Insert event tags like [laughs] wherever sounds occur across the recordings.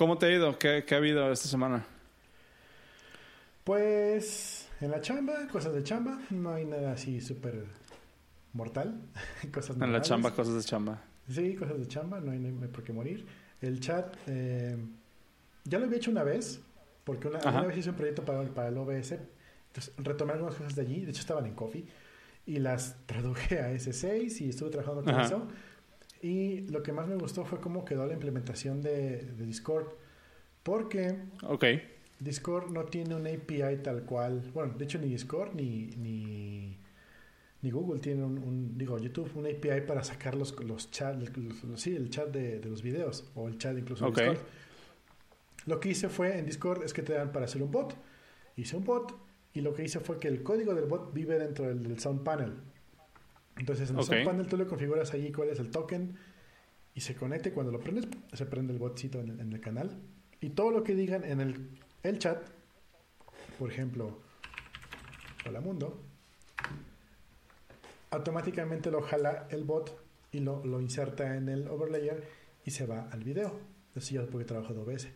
¿Cómo te ha ido? ¿Qué, qué ha habido esta semana? Pues en la chamba, cosas de chamba, no hay nada así súper mortal. [laughs] cosas En la chamba, cosas de chamba. Sí, cosas de chamba, no hay, no hay por qué morir. El chat, eh, ya lo había hecho una vez, porque una, vez hice un proyecto para, para el OBS, entonces retomé algunas cosas de allí, de hecho estaban en Coffee, y las traduje a S6 y estuve trabajando con Ajá. eso. Y lo que más me gustó fue cómo quedó la implementación de, de Discord, porque. Discord no tiene una API tal cual. Bueno, de hecho ni Discord ni, ni, ni Google tiene un, un- digo, YouTube, una API para sacar los, los los- sí, el chat de, de los videos o el chat incluso de. Discord. Lo que hice fue en Discord es que te dan para hacer un bot. Hice un bot y lo que hice fue que el código del bot vive dentro del, del Sound Panel. Entonces en el Ok. Sound Panel tú le configuras allí cuál es el token y se conecta y cuando lo prendes se prende el botcito en el, en el canal. Y todo lo que digan en el, el chat, por ejemplo, hola mundo, automáticamente lo jala el bot y lo, lo inserta en el overlayer y se va al video. Eso ya porque trabajo de OBS.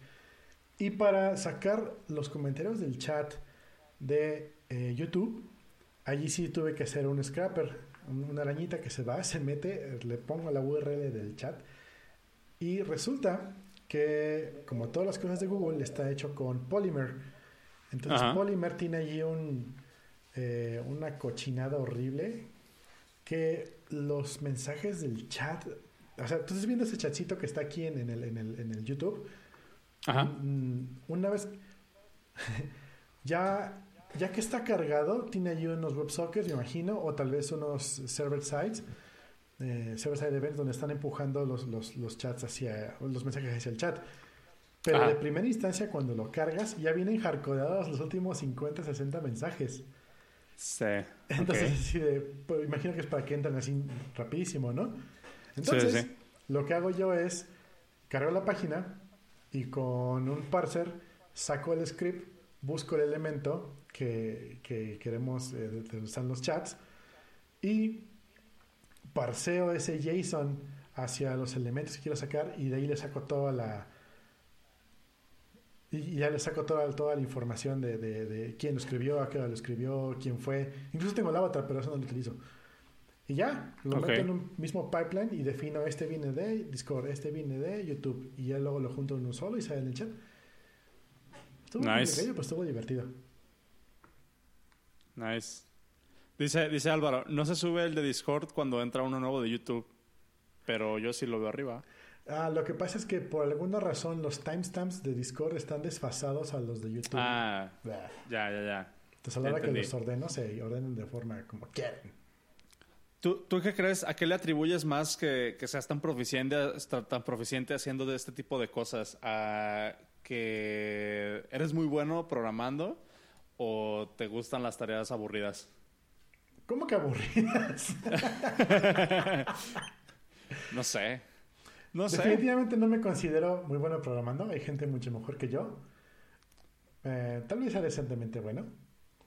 Y para sacar los comentarios del chat de eh, YouTube, allí sí tuve que hacer un scrapper, una arañita que se va, se mete, le pongo la URL del chat y resulta que, como todas las cosas de Google, está hecho con Polymer. Entonces Ajá. Polymer tiene allí un, eh, una cochinada horrible que los mensajes del chat, o sea, tú estás viendo ese chatcito que está aquí en, en el, en, el, en el YouTube, Ajá. Mm, una vez [laughs] ya ya que está cargado tiene allí unos WebSockets me imagino o tal vez unos server sites eh, server side events donde están empujando los, los, los chats hacia los mensajes hacia el chat pero Ajá. de primera instancia cuando lo cargas ya vienen hardcodeados los últimos 50 60 mensajes Sí. entonces [laughs] ok. así de, pues, imagino que es para que entren así rapidísimo no entonces Sí, sí. lo que hago yo es cargo la página y con un parser saco el script, busco el elemento que, que queremos eh, los chats y parseo ese JSON hacia los elementos que quiero sacar y de ahí le saco toda la y ya le saco toda, toda la información de, de- de quién lo escribió, a qué hora lo escribió, quién fue. Incluso tengo el avatar, pero eso no lo utilizo. Y ya, lo meto en un mismo pipeline y defino este viene de Discord, este viene de YouTube. Y ya luego lo junto en un solo y sale en el chat. Estuvo Nice. complicadillo, pero estuvo divertido. Nice. Dice, dice Álvaro, no se sube el de Discord cuando entra uno nuevo de YouTube, pero yo sí lo veo arriba. Ah, lo que pasa es que por alguna razón los timestamps de Discord están desfasados a los de YouTube. Ah, Bah. ya, ya, ya. Entonces a la hora que los ordeno, se ordenan de forma como quieren. ¿Tú, ¿Tú qué crees? ¿A qué le atribuyes más que, que seas tan proficiente, tan proficiente haciendo de este tipo de cosas? ¿A que eres muy bueno programando o te gustan las tareas aburridas? ¿Cómo que aburridas? [laughs] No sé. No sé. Definitivamente no me considero muy bueno programando. Hay gente mucho mejor que yo. Eh, tal vez sea decentemente bueno,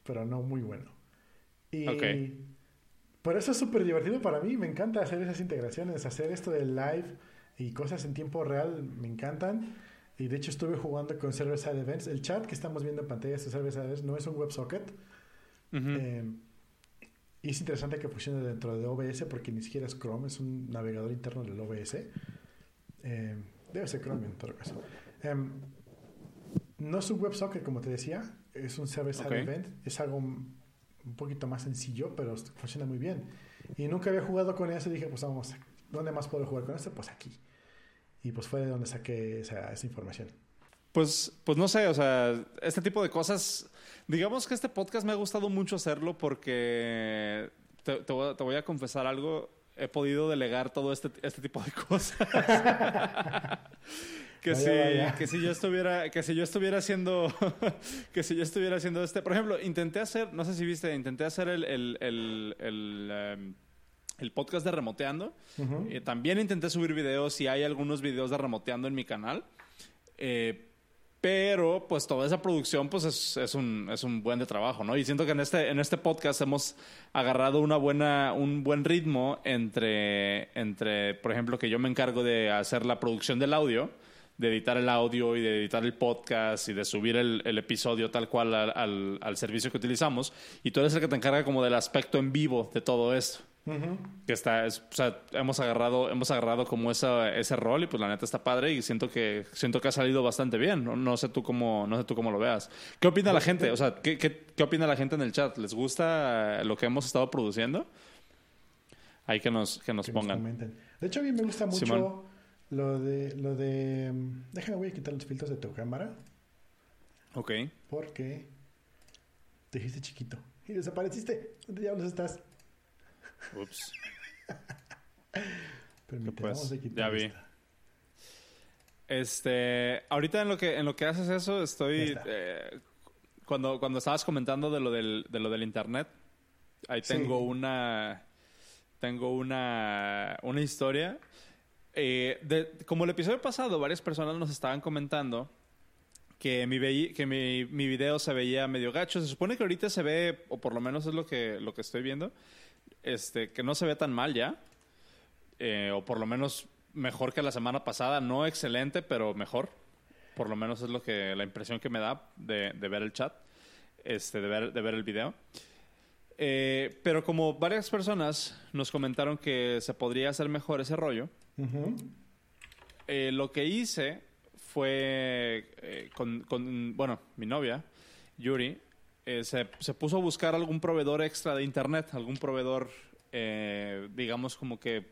pero no muy bueno. Y por eso es súper divertido para mí. Me encanta hacer esas integraciones, hacer esto de live y cosas en tiempo real. Me encantan. Y de hecho estuve jugando con Server Side Events. El chat que estamos viendo en pantalla de Server Side Events no es un WebSocket. Eh, y es interesante que funcione dentro de OBS porque ni siquiera es Chrome, es un navegador interno del OBS. Eh, debe ser Chrome en todo caso. Em, no es un WebSocket, como te decía, es un server-side Ok. event. Es algo un un poquito más sencillo, pero funciona muy bien. Y nunca había jugado con eso y dije, pues vamos, ¿dónde más puedo jugar con esto? Pues aquí. Y pues fue de donde saqué esa, esa información. Pues, pues no sé, o sea, este tipo de cosas, digamos que este podcast me ha gustado mucho hacerlo porque te, te voy, a, te voy a confesar algo, he podido delegar todo este, este tipo de cosas. [laughs] que, Vaya, si, vaya. que si yo estuviera, que si yo estuviera haciendo, [laughs] que si yo estuviera haciendo este, por ejemplo, intenté hacer, no sé si viste, intenté hacer el, el, el, el, em, el podcast de Remoteando. Eh, también intenté subir videos y hay algunos videos de remoteando en mi canal. Eh, pero pues toda esa producción pues es, es un, es un buen de trabajo, ¿no? Y siento que en este, en este podcast hemos agarrado una buena, un buen ritmo entre, entre, por ejemplo, que yo me encargo de hacer la producción del audio, de editar el audio y de editar el podcast y de subir el, el episodio tal cual al, al, al, servicio que utilizamos. Y tú eres el que te encarga como del aspecto en vivo de todo esto. Que está, o sea, hemos agarrado, hemos agarrado como esa, ese rol y pues la neta está padre y siento que, siento que ha salido bastante bien. No, no sé tú cómo, no sé tú cómo lo veas. ¿Qué opina la gente? O sea, ¿qué, qué, qué opina la gente en el chat? ¿Les gusta lo que hemos estado produciendo? Hay que nos, que nos Que pongan. de hecho, a mí me gusta mucho Simón. lo de, lo de... mm, Déjame, voy a quitar los filtros de tu cámara ok. porque te dijiste chiquito y desapareciste. ¿Dónde diablos estás? Ups. Permíteme, Pues, vamos a quitar ya vi. esta. Este, ahorita en lo que en lo que haces eso estoy eh, cuando cuando estabas comentando de lo del de lo del internet, ahí Sí. tengo una tengo una una historia Eh, de- como el episodio pasado varias personas nos estaban comentando que mi que mi, mi video se veía medio gacho. Se supone que ahorita se ve o por lo menos es lo que lo que estoy viendo, este que no se ve tan mal ya. Eh, o por lo menos mejor que la semana pasada, no excelente, pero mejor. Por lo menos es lo que la impresión que me da de, de ver el chat, este, de ver, de ver el video. Eh, pero como varias personas nos comentaron que se podría hacer mejor ese rollo, eh, lo que hice fue eh, con, con, bueno, mi novia, Yuri, eh, se, se puso a buscar algún proveedor extra de internet, algún proveedor, eh, digamos, como que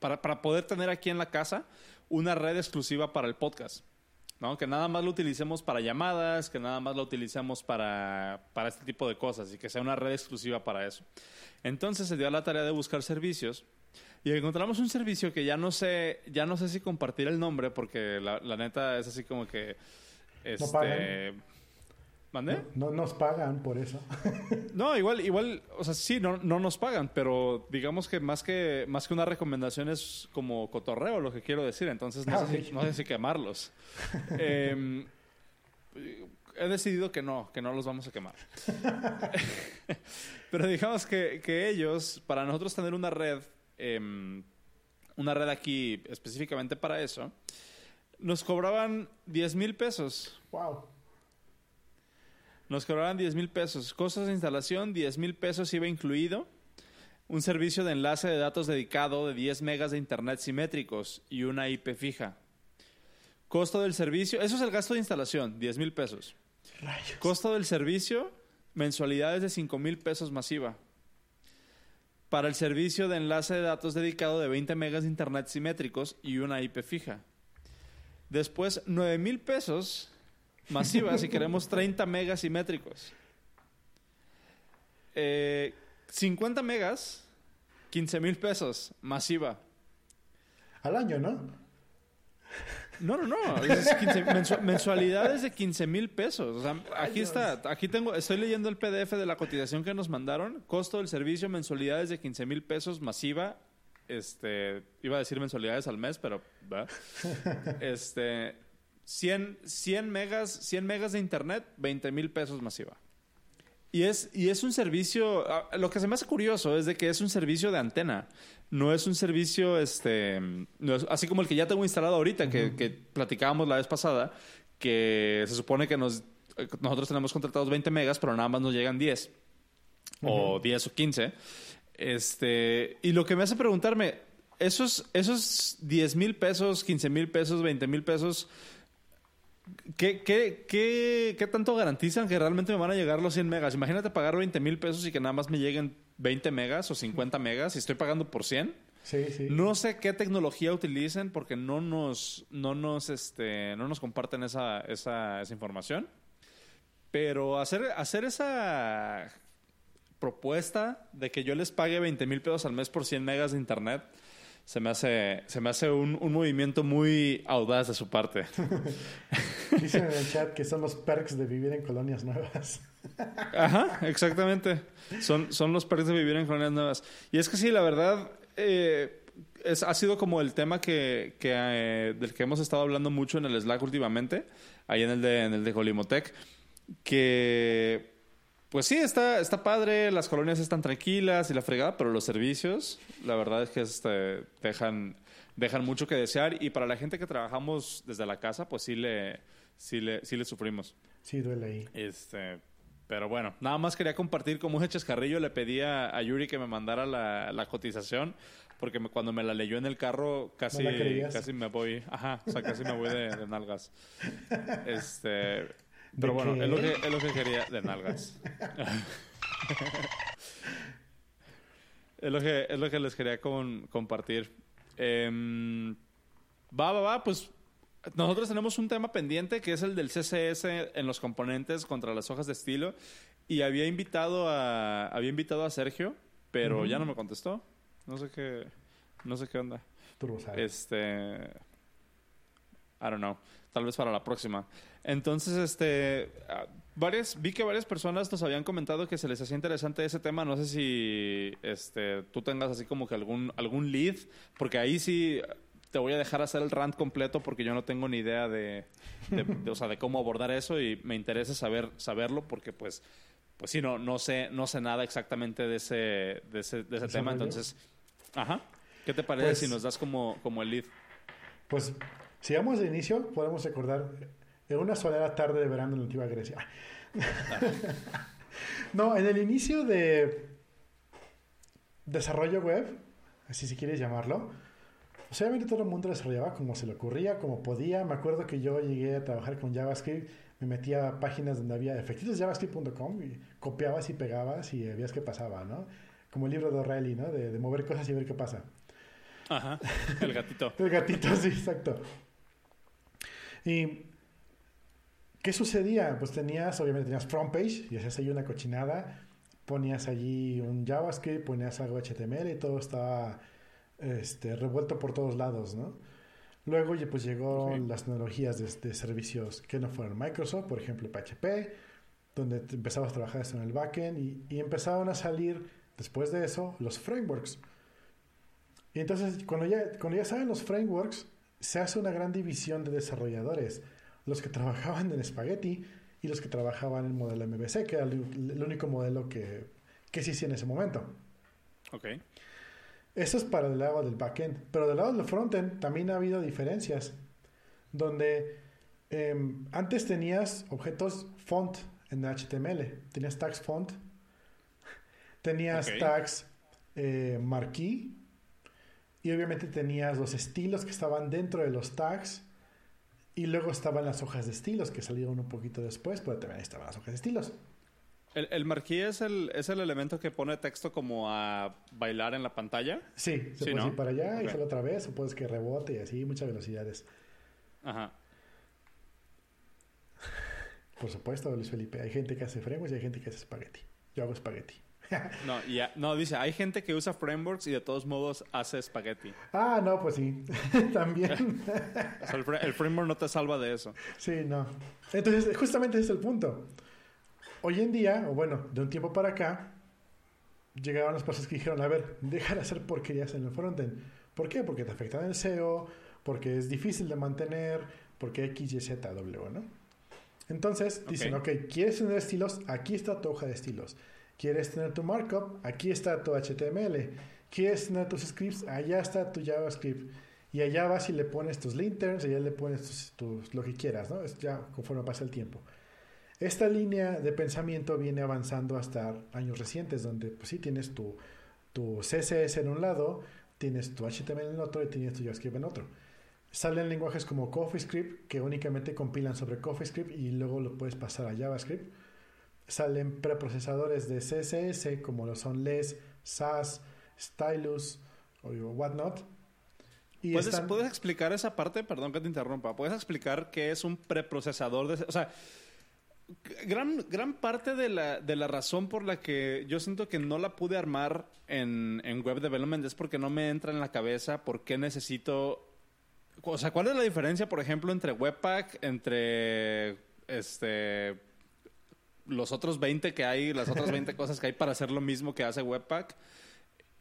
para, para poder tener aquí en la casa una red exclusiva para el podcast. ¿no? Que nada más lo utilicemos para llamadas, que nada más lo utilicemos para, para este tipo de cosas y que sea una red exclusiva para eso. Entonces se dio a la tarea de buscar servicios y encontramos un servicio que ya no sé, ya no sé si compartir el nombre porque la, la neta es así como que este. ¿Mande? No, no nos pagan por eso. [laughs] No, igual, igual, o sea, sí, no, no nos pagan, pero digamos que más que más que una recomendación es como cotorreo lo que quiero decir, entonces no, Ah, sé, ok. si, no sé si quemarlos. [laughs] Em, he decidido que no, que no los vamos a quemar. [laughs] pero digamos que, que ellos, para nosotros tener una red, em, una red aquí específicamente para eso, nos cobraban 10 mil pesos. wow. Nos cobraban 10 mil pesos. Costos de instalación, 10 mil pesos iba incluido. Un servicio de enlace de datos dedicado de 10 megas de internet simétricos y una IP fija. Costo del servicio, eso es el gasto de instalación, 10 mil pesos. Rayos. Costo del servicio, mensualidades de 5 mil pesos masiva. Para el servicio de enlace de datos dedicado de 20 megas de internet simétricos y una IP fija. Después, 9 mil pesos masiva si queremos 30 megas simétricos. Eh, 50 megas, 15 mil pesos masiva. Al año, ¿no? No, no, no. Es 15 mensu- mensualidades de 15 mil pesos. O sea, aquí está. Aquí tengo. Estoy leyendo el PDF de la cotización que nos mandaron. Costo del servicio, mensualidades de 15 mil pesos masiva. Este. Iba a decir mensualidades al mes, pero. ¿va? [laughs] Este. 100, 100 megas, 100 megas de internet, 20 mil pesos masiva. Y es, y es un servicio, ah, lo que se me hace curioso es de que es un servicio de antena, no es un servicio, este, no es- así como el que ya tengo instalado ahorita, que, que platicábamos la vez pasada, que se supone que nos, nosotros tenemos contratados 20 megas, pero nada más nos llegan 10, o 10 o 15. Este, y lo que me hace preguntarme, esos, esos 10 mil pesos, 15 mil pesos, 20 mil pesos, ¿Qué, qué, qué, qué tanto garantizan que realmente me van a llegar los 100 megas? Imagínate pagar 20 mil pesos y que nada más me lleguen 20 megas o 50 megas y estoy pagando por 100. Sí, sí. No sé qué tecnología utilicen porque no nos, no nos, este, no nos comparten esa, esa, esa información. Pero hacer, hacer esa propuesta de que yo les pague 20 mil pesos al mes por 100 megas de internet se me hace, se me hace un, un movimiento muy audaz de su parte. [laughs] Dicen en el chat que son los perks de vivir en colonias nuevas. [laughs] Ajá, exactamente. Son, son los perks de vivir en colonias nuevas. Y es que sí, la verdad, eh, es, ha sido como el tema que, que, eh, del que hemos estado hablando mucho en el Slack últimamente, ahí en el de, en el de Jolimotec, que pues sí, está, está padre, las colonias están tranquilas y la fregada, pero los servicios, la verdad es que este, dejan, dejan mucho que desear y para la gente que trabajamos desde la casa, pues sí le, sí le, sí le sufrimos. Sí, duele ahí. Este, pero bueno, nada más quería compartir como un chascarrillo. Le pedí a, Yuri que me mandara la, la cotización porque cuando me la leyó en el carro casi, casi me voy, ajá, o sea, casi me voy de, nalgas. [laughs] Este, pero bueno, es lo, que, [laughs] es lo que quería de nalgas. es, lo que, es lo que les quería compartir. Em, va, va, va, pues nosotros tenemos un tema pendiente que es el del CSS en los componentes contra las hojas de estilo y había invitado a había invitado a Sergio, pero ya no me contestó. No sé qué. No sé qué onda. Este. I don't know. Tal vez para la próxima. Entonces, este. Ah, varias, vi que varias personas nos habían comentado que se les hacía interesante ese tema. No sé si este, tú tengas así como que algún, algún lead, porque ahí sí te voy a dejar hacer el rant completo porque yo no tengo ni idea de, o sea, de cómo abordar eso y me interesa saber saberlo porque pues pues sí no no sé no sé nada exactamente de ese de ese, de ese tema entonces Ajá. ¿Qué te parece si pues nos das como, como el lead? Pues, si vamos de inicio, podemos recordar en una soledad tarde de verano en la antigua Grecia. [laughs] no, en el inicio de desarrollo web, así si quieres llamarlo, pues obviamente todo el mundo desarrollaba como se le ocurría, como podía. Me acuerdo que yo llegué a trabajar con JavaScript, me metía a páginas donde había efectitos javascript.com y copiabas y pegabas y veías qué pasaba, ¿no? como el libro de O'Reilly, ¿no? De, mover cosas y ver qué pasa. Ajá, el gatito. [laughs] el gatito, sí, exacto. Y ¿qué sucedía? Pues tenías, obviamente tenías front page y hacías ahí una cochinada, ponías allí un JavaScript, ponías algo HTML y todo estaba este, revuelto por todos lados, ¿no? Luego pues llegó las tecnologías de, servicios que no fueron Microsoft, por ejemplo PHP, donde empezabas a trabajar en el backend y, y empezaban a salir Después de eso, los frameworks. Y entonces, cuando ya, cuando ya saben los frameworks, se hace una gran división de desarrolladores. Los que trabajaban en Spaghetti y los que trabajaban en el modelo MVC, que era el, único modelo que, que se hacía en ese momento. Ok. Eso es para el lado del backend. Pero del lado del frontend también ha habido diferencias. Donde em, antes tenías objetos font en HTML. Tenías tags font Tenías tags eh, marquee y obviamente tenías los estilos que estaban dentro de los tags y luego estaban las hojas de estilos que salieron un poquito después, pero también estaban las hojas de estilos. ¿El, el marquee es el, es el elemento que pone texto como a bailar en la pantalla? Sí, se puede ir para allá y sale otra vez, o puedes que rebote y así, muchas velocidades. Ajá. Por supuesto, Luis Felipe. Hay gente que hace frameworks y hay gente que hace espagueti. Yo hago espagueti. [laughs] No, ya, no, dice, hay gente que usa frameworks y de todos modos hace espagueti. Ah, no, pues sí, [laughs] también. el, framework no te salva de eso. Sí, no. Entonces, justamente ese es el punto. Hoy en día, o bueno, de un tiempo para acá, llegaron las personas que dijeron, a ver, deja de hacer porquerías en el frontend. ¿Por qué? Porque te afectan el SEO, porque es difícil de mantener, porque X, Y, Z, W, ¿no? Entonces, dicen, ok, ¿quieres tener estilos? Aquí está tu hoja de estilos. ¿Quieres tener tu markup? Aquí está tu HTML. ¿Quieres tener tus scripts? Allá está tu JavaScript. Y allá vas y le pones tus linterns, allá le pones tus, lo que quieras, ¿no? Es ya conforme pasa el tiempo. Esta línea de pensamiento viene avanzando hasta años recientes, donde pues sí tienes tu, tu CSS en un lado, tienes tu HTML en otro y tienes tu JavaScript en otro. Salen lenguajes como CoffeeScript que únicamente compilan sobre CoffeeScript y luego lo puedes pasar a JavaScript salen preprocesadores de CSS como lo son LES, SAS, Stylus o whatnot. Y ¿Puedes, ¿Puedes explicar esa parte? Perdón que te interrumpa. ¿Puedes explicar qué es un preprocesador de... O sea, gran, gran parte de la, de la razón por la que yo siento que no la pude armar en, en web development es porque no me entra en la cabeza por qué necesito... O sea, ¿cuál es la diferencia, por ejemplo, entre Webpack, entre este los otros 20 que hay, las otras 20 [laughs] cosas que hay para hacer lo mismo que hace Webpack.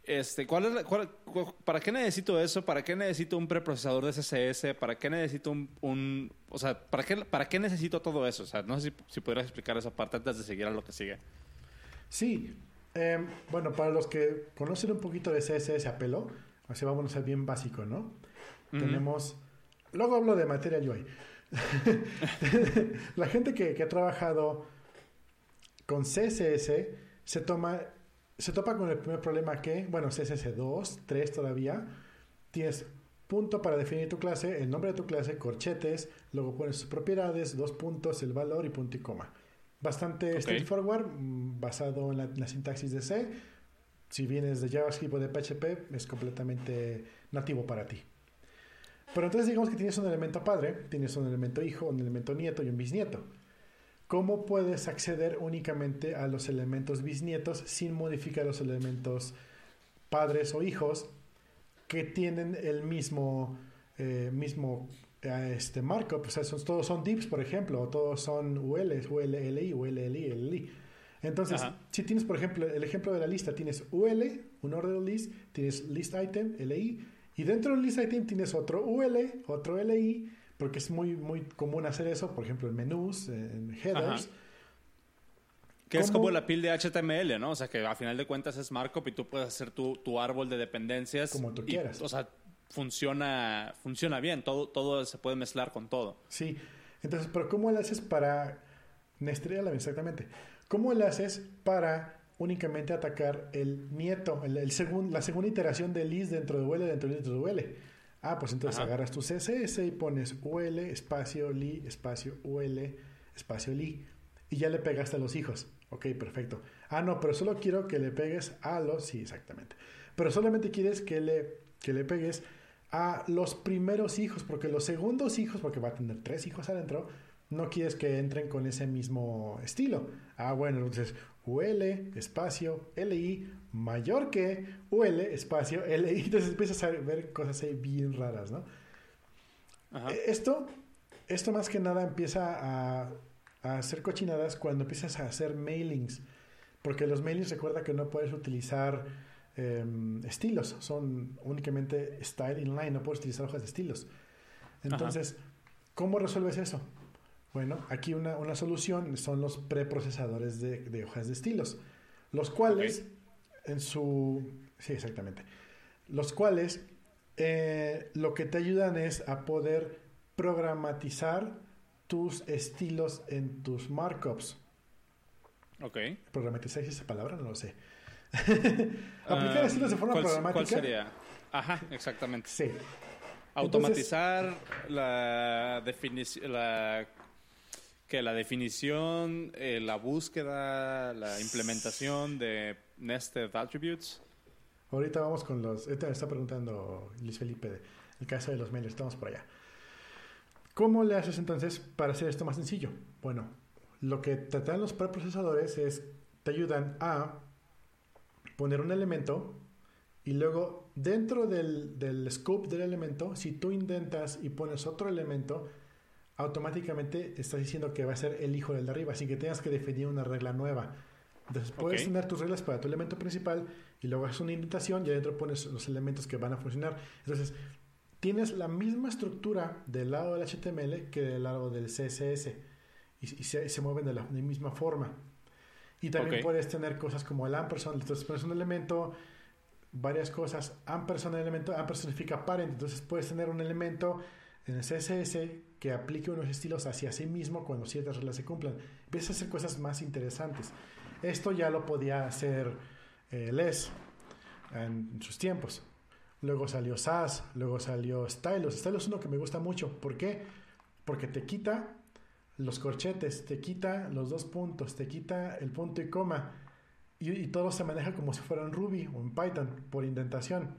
Este, ¿cuál es ¿Para qué necesito eso? ¿Para qué necesito un preprocesador de CSS? ¿Para qué necesito un, o sea, ¿para qué, ¿para qué necesito todo eso? O sea, no sé si, si podrías explicar esa parte antes de seguir a lo que sigue. Sí. Em, bueno, para los que conocen un poquito de CSS a pelo, Así vamos a ser bien básico, ¿no? Tenemos. Luego hablo de Material [laughs] UI. la gente que, que, ha trabajado con CSS se toma. Se topa con el primer problema que, bueno, CSS 2, 3 todavía, tienes punto para definir tu clase, el nombre de tu clase, corchetes, luego pones sus propiedades, dos puntos, el valor y punto y coma. Bastante straightforward, mm, basado en la, sintaxis de C. Si vienes de JavaScript o de PHP, es completamente nativo para ti. Pero entonces digamos que tienes un elemento padre, tienes un elemento hijo, un elemento nieto y un bisnieto. ¿Cómo puedes acceder únicamente a los elementos bisnietos sin modificar los elementos padres o hijos que tienen el mismo, eh, mismo este markup, o sea, son, todos son divs, por ejemplo, o todos son ULs, ULLI, ULLI, LLI. Entonces, si tienes, por ejemplo, el ejemplo de la lista, tienes UL, un order list, tienes list item, LI, y dentro del list item tienes otro UL, otro LI, porque es muy, muy común hacer eso, por ejemplo, en menús, en headers. Que es como la pil de HTML, ¿no? O sea, que a final de cuentas es markup y tú puedes hacer tu, tu árbol de dependencias. Como tú quieras. O sea, funciona, funciona bien, todo, todo se puede mezclar con todo. Sí, entonces, pero ¿cómo le haces para... Nestriala, exactamente. ¿Cómo le haces para únicamente atacar el nieto, el, el la segunda iteración del list dentro de UL, dentro de dentro de UL? Ah, pues entonces agarras tu CSS y pones UL, espacio, li, espacio, UL, espacio, li. Y ya le pegaste a los hijos. Ok, perfecto. Ah, no, pero solo quiero que le pegues a los... Sí, exactamente. Pero solamente quieres que le, que le pegues a los primeros hijos, porque los segundos hijos, porque va a tener tres hijos adentro, no quieres que entren con ese mismo estilo. Ah, bueno, entonces UL, espacio, LI, mayor que UL, espacio, LI. [laughs] Entonces empiezas a ver cosas ahí bien raras, ¿no? E, esto, esto más que nada empieza a, a hacer cochinadas cuando empiezas a hacer mailings. Porque los mailings recuerda que no puedes utilizar Em, estilos, son únicamente style inline, no puedes utilizar hojas de estilos. Entonces, ¿cómo resuelves eso? Bueno, aquí una, una solución son los preprocesadores de, de, hojas de estilos, los cuales en su... Sí, exactamente. Los cuales eh, lo que te ayudan es a poder programatizar tus estilos en tus markups. Ok. Programatizar esa palabra, no lo sé. [laughs] Aplicar estilos de forma programática. ¿Cuál sería? Ajá, exactamente. Sí. Automatizar la definición, la que la definición, eh, la búsqueda, la implementación de nested attributes. Ahorita vamos con los. Ahorita está preguntando Luis Felipe el caso de los mailers. Estamos por allá. ¿Cómo le haces entonces para hacer esto más sencillo? Bueno, lo que te dan los preprocesadores es te ayudan a poner un elemento y luego dentro del, del scope del elemento, si tú intentas y pones otro elemento, automáticamente estás diciendo que va a ser el hijo del de arriba, así que tengas que definir una regla nueva. Entonces puedes tener tus reglas para tu elemento principal y luego haces una indentación y adentro pones los elementos que van a funcionar. Entonces tienes la misma estructura del lado del HTML que del lado del CSS y, se, se, mueven de la misma forma. Y también puedes tener cosas como el ampersand, entonces pones un elemento, varias cosas, ampersand elemento, ampersand significa parent, entonces puedes tener un elemento en el CSS que aplique unos estilos hacia sí mismo cuando ciertas reglas se cumplan. Empieza a hacer cosas más interesantes. Esto ya lo podía hacer eh, Les en sus tiempos. Luego salió SAS, luego salió Stylus. Stylus es uno que me gusta mucho. ¿Por qué? Porque te quita los corchetes, te quita los dos puntos, te quita el punto y coma. Y, todo se maneja como si fuera en Ruby o en Python por indentación.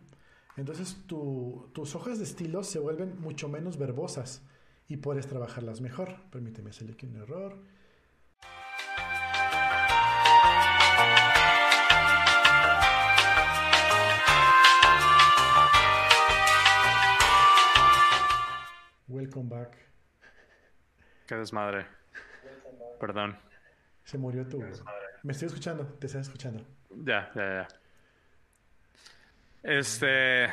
Entonces tus hojas de estilos se vuelven mucho menos verbosas y puedes trabajarlas mejor. Permíteme hacerle aquí un error. Welcome back. Qué desmadre. Perdón. Se murió tu. Me estoy escuchando, te estoy escuchando. Ya, ya, ya. Este.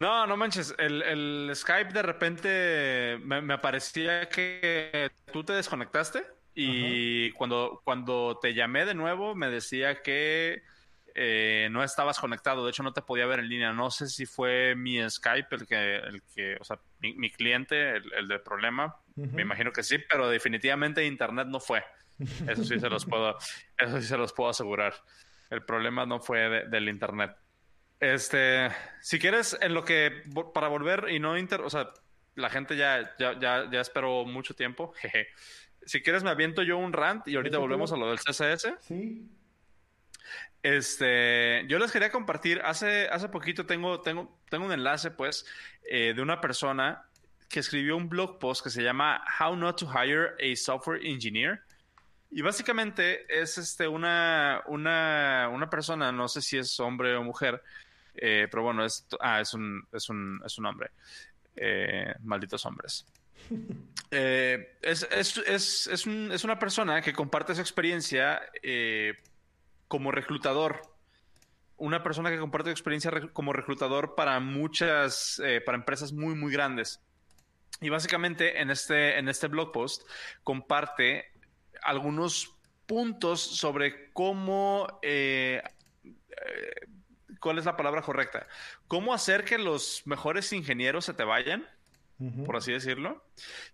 No, no manches. El, el Skype de repente me, me, parecía que tú te desconectaste y cuando, cuando te llamé de nuevo me decía que eh, no estabas conectado, de hecho no te podía ver en línea. No sé si fue mi Skype el que, el que o sea, mi, cliente, el, el del problema. Me imagino que sí, pero definitivamente Internet no fue. Eso sí se los puedo, eso sí se los puedo asegurar. El problema no fue del Internet. Este, si quieres, en lo que, para volver y no inter, o sea, la gente ya, ya, ya, ya esperó mucho tiempo. [laughs] Jeje. Si quieres, me aviento yo un rant y ahorita volvemos a lo del CSS. Sí. Este, yo les quería compartir, hace, hace poquito tengo, tengo, tengo un enlace, pues, eh, de una persona que escribió un blog post que se llama How Not to Hire a Software Engineer. Y básicamente es este, una, una, una persona, no sé si es hombre o mujer, eh, pero bueno, es, ah, es, un, es, un, es un hombre. Eh, malditos hombres. [laughs] Eh, es, es, es, es, un, es, una persona que comparte su experiencia eh, como reclutador. Una persona que comparte su experiencia como reclutador para muchas, para empresas muy, muy grandes. Y básicamente en este, en este blog post comparte algunos puntos sobre cómo ¿cuál es la palabra correcta? ¿Cómo hacer que los mejores ingenieros se te vayan? Por así decirlo.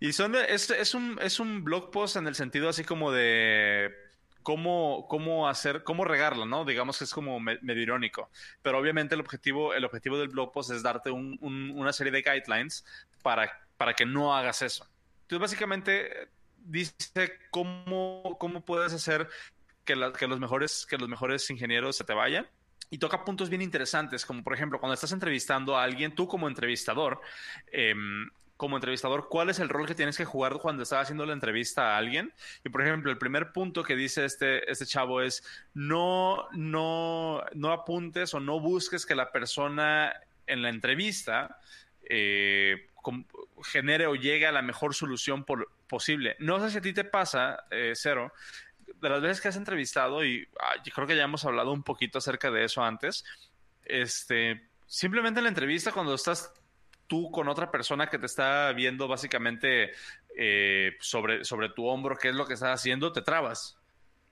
Y son es, es, un, es un blog post en el sentido así como de cómo, cómo hacer, cómo regarla, ¿no? Digamos que es como medio irónico. Pero obviamente el objetivo, el objetivo del blog post es darte una serie de guidelines para, para que no hagas eso. Entonces, básicamente dice cómo, cómo puedes hacer que, que, los mejores, que los mejores ingenieros se te vayan y toca puntos bien interesantes, como por ejemplo, cuando estás entrevistando a alguien, tú como entrevistador, em, como entrevistador, ¿cuál es el rol que tienes que jugar cuando estás haciendo la entrevista a alguien? Y por ejemplo, el primer punto que dice este, este chavo es no, no, no apuntes o no busques que la persona en la entrevista eh, genere o llegue a la mejor solución posible. No sé si a ti te pasa, eh, Cero, de las veces que has entrevistado, y ah, yo creo que ya hemos hablado un poquito acerca de eso antes, este, simplemente en la entrevista cuando estás tú con otra persona que te está viendo básicamente eh, sobre, sobre tu hombro qué es lo que estás haciendo, te trabas.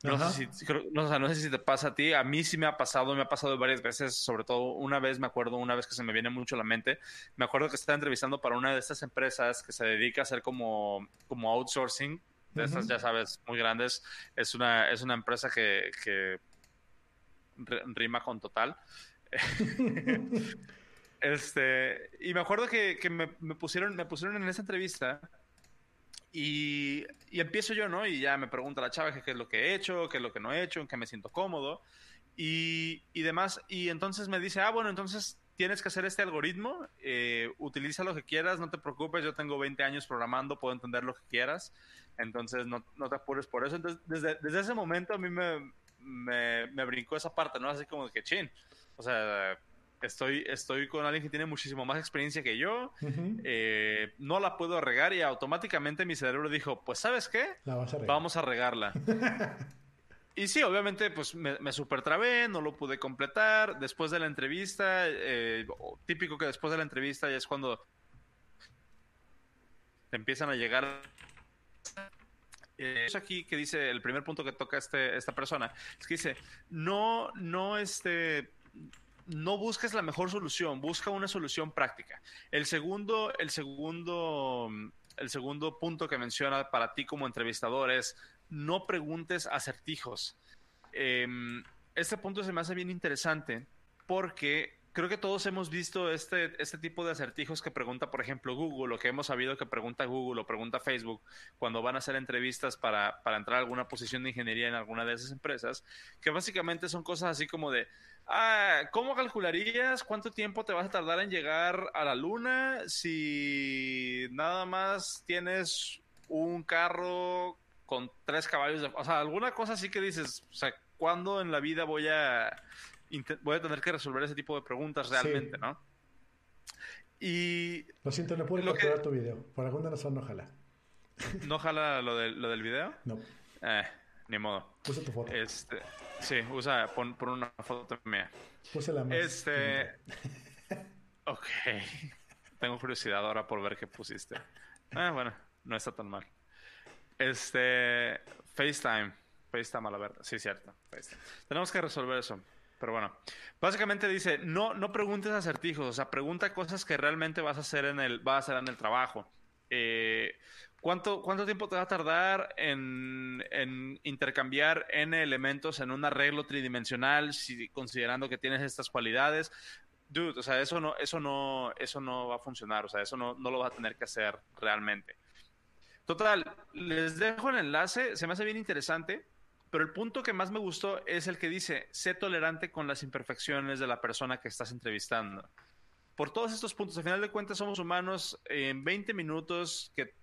No sé, si, no, sé si te pasa a ti, a mí sí me ha pasado, me ha pasado varias veces, sobre todo una vez me acuerdo, una vez que se me viene mucho a la mente, me acuerdo que estaba entrevistando para una de estas empresas que se dedica a hacer como, como outsourcing de esas, ya sabes, muy grandes. Es una, es una empresa que, que rima con total. [laughs] este, y me acuerdo que, que me, me, pusieron, me pusieron en esa entrevista y, y, empiezo yo, ¿no? Y ya me pregunta la chava qué es lo que he hecho, qué es lo que no he hecho, en qué me siento cómodo y, y demás. Y entonces me dice, ah, bueno, entonces tienes que hacer este algoritmo, eh, utiliza lo que quieras, no te preocupes, yo tengo 20 años programando, puedo entender lo que quieras. Entonces, no, no te apures por eso. Entonces, desde, desde ese momento a mí me, me, me, brincó esa parte, ¿no? Así como que, chin, o sea, estoy, estoy con alguien que tiene muchísimo más experiencia que yo, eh, no la puedo regar y automáticamente mi cerebro dijo, pues, ¿sabes qué? Vamos a regarla. [laughs] y sí, obviamente, pues me, me trabé, no lo pude completar. Después de la entrevista, eh, típico que después de la entrevista ya es cuando empiezan a llegar eso aquí que dice, el primer punto que toca este, esta persona, es que dice, no, no, este, no busques la mejor solución, busca una solución práctica. El segundo, el segundo, el segundo punto que menciona para ti como entrevistador es, no preguntes acertijos. Em, este punto se me hace bien interesante porque creo que todos hemos visto este, este tipo de acertijos que pregunta, por ejemplo, Google, o que hemos sabido que pregunta Google o pregunta Facebook cuando van a hacer entrevistas para, para entrar a alguna posición de ingeniería en alguna de esas empresas, que básicamente son cosas así como de, ah, ¿cómo calcularías cuánto tiempo te vas a tardar en llegar a la luna si nada más tienes un carro con tres caballos de... O sea, alguna cosa así que dices, o sea, ¿cuándo en la vida voy a voy a tener que resolver ese tipo de preguntas realmente, ¿no? Y... Lo siento, no puedo capturar tu video. Por alguna razón no jala. ¿No jala lo, de, lo del video? No. Eh, ni modo. Usa tu foto. Este, sí, usa, pon, una foto mía. Puse la más. Este... ok. [laughs] Tengo curiosidad ahora por ver qué pusiste. Ah, bueno, no está tan mal. Este... FaceTime. FaceTime a la verdad. Sí, cierto. FaceTime. Tenemos que resolver eso. Pero bueno, básicamente dice, no, no preguntes acertijos, o sea, pregunta cosas que realmente vas a hacer en el, vas a hacer en el trabajo. Eh, ¿cuánto, ¿Cuánto tiempo te va a tardar en, en, intercambiar N elementos en un arreglo tridimensional, si, considerando que tienes estas cualidades? Dude, o sea, eso no, eso no, eso no va a funcionar, o sea, eso no, no lo vas a tener que hacer realmente. Total, les dejo el enlace, se me hace bien interesante. Pero el punto que más me gustó es el que dice, sé tolerante con las imperfecciones de la persona que estás entrevistando. Por todos estos puntos, al final de cuentas somos humanos, en 20 minutos que,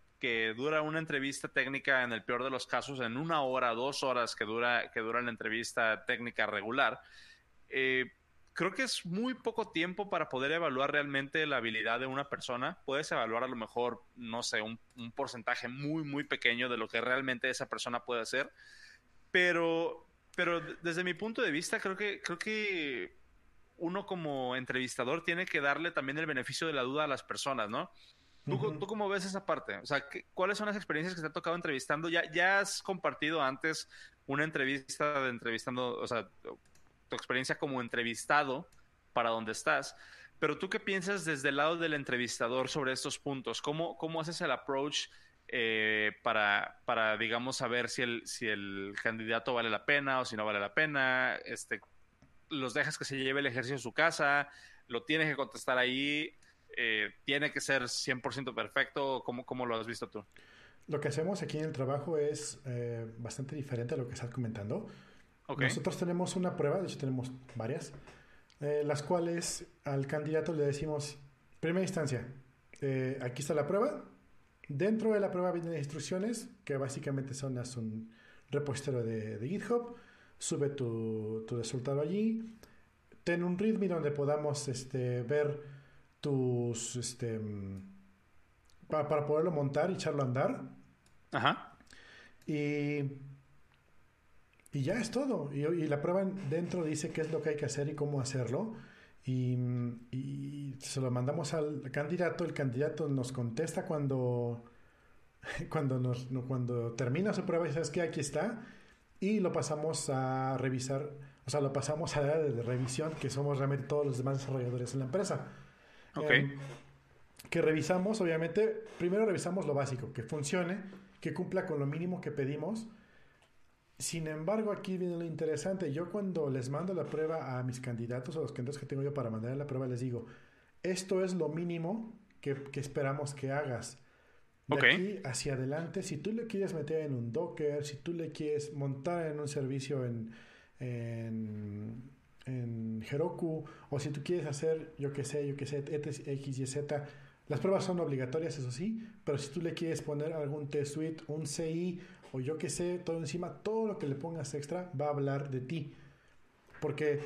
dura una entrevista técnica, en el peor de los casos, en una hora, dos horas que dura, que dura la entrevista técnica regular, eh, creo que es muy poco tiempo para poder evaluar realmente la habilidad de una persona. Puedes evaluar a lo mejor, no sé, un, un porcentaje muy, muy pequeño de lo que realmente esa persona puede hacer pero, pero desde mi punto de vista, creo que, creo que uno como entrevistador tiene que darle también el beneficio de la duda a las personas, ¿no? ¿Tú, ¿Tú, cómo ves esa parte? O sea, ¿cuáles son las experiencias que te ha tocado entrevistando? Ya, ya has compartido antes una entrevista de entrevistando, o sea, tu experiencia como entrevistado para donde estás. Pero tú qué piensas desde el lado del entrevistador sobre estos puntos? ¿Cómo, cómo haces el approach eh, para, para, digamos, saber si el, si el candidato vale la pena o si no vale la pena. Este, los dejas que se lleve el ejercicio a su casa, lo tienes que contestar ahí, eh, tiene que ser 100% perfecto. ¿Cómo, ¿Cómo lo has visto tú? Lo que hacemos aquí en el trabajo es eh, bastante diferente a lo que estás comentando. Nosotros tenemos una prueba, de hecho tenemos varias, las cuales al candidato le decimos, primera instancia, aquí está la prueba, Dentro de la prueba vienen instrucciones que básicamente son un repositorio de, GitHub. Sube tu, resultado allí. Ten un README donde podamos este, ver tus. Este, para, poderlo montar y echarlo a andar. Ajá. Y. Y ya es todo. Y, y la prueba dentro dice qué es lo que hay que hacer y cómo hacerlo. Y, se lo mandamos al candidato, el candidato nos contesta cuando, [laughs] cuando, nos, cuando termina su prueba y sabes que aquí está, y lo pasamos a revisar, o sea, lo pasamos a la de revisión, que somos realmente todos los demás desarrolladores en la empresa. Ok. Em, que revisamos, obviamente, primero revisamos lo básico, que funcione, que cumpla con lo mínimo que pedimos sin embargo, aquí viene lo interesante. Yo cuando les mando la prueba a mis candidatos, a los candidatos que tengo yo para mandar la prueba, les digo, esto es lo mínimo que, esperamos que hagas. De aquí hacia adelante, si tú le quieres meter en un Docker, si tú le quieres montar en un servicio en, en, en Heroku, o si tú quieres hacer, yo que sé, yo que sé, X, Y, Z, las pruebas son obligatorias, eso sí, pero si tú le quieres poner algún test suite, un CI o yo que sé, todo encima, todo lo que le pongas extra va a hablar de ti. Porque,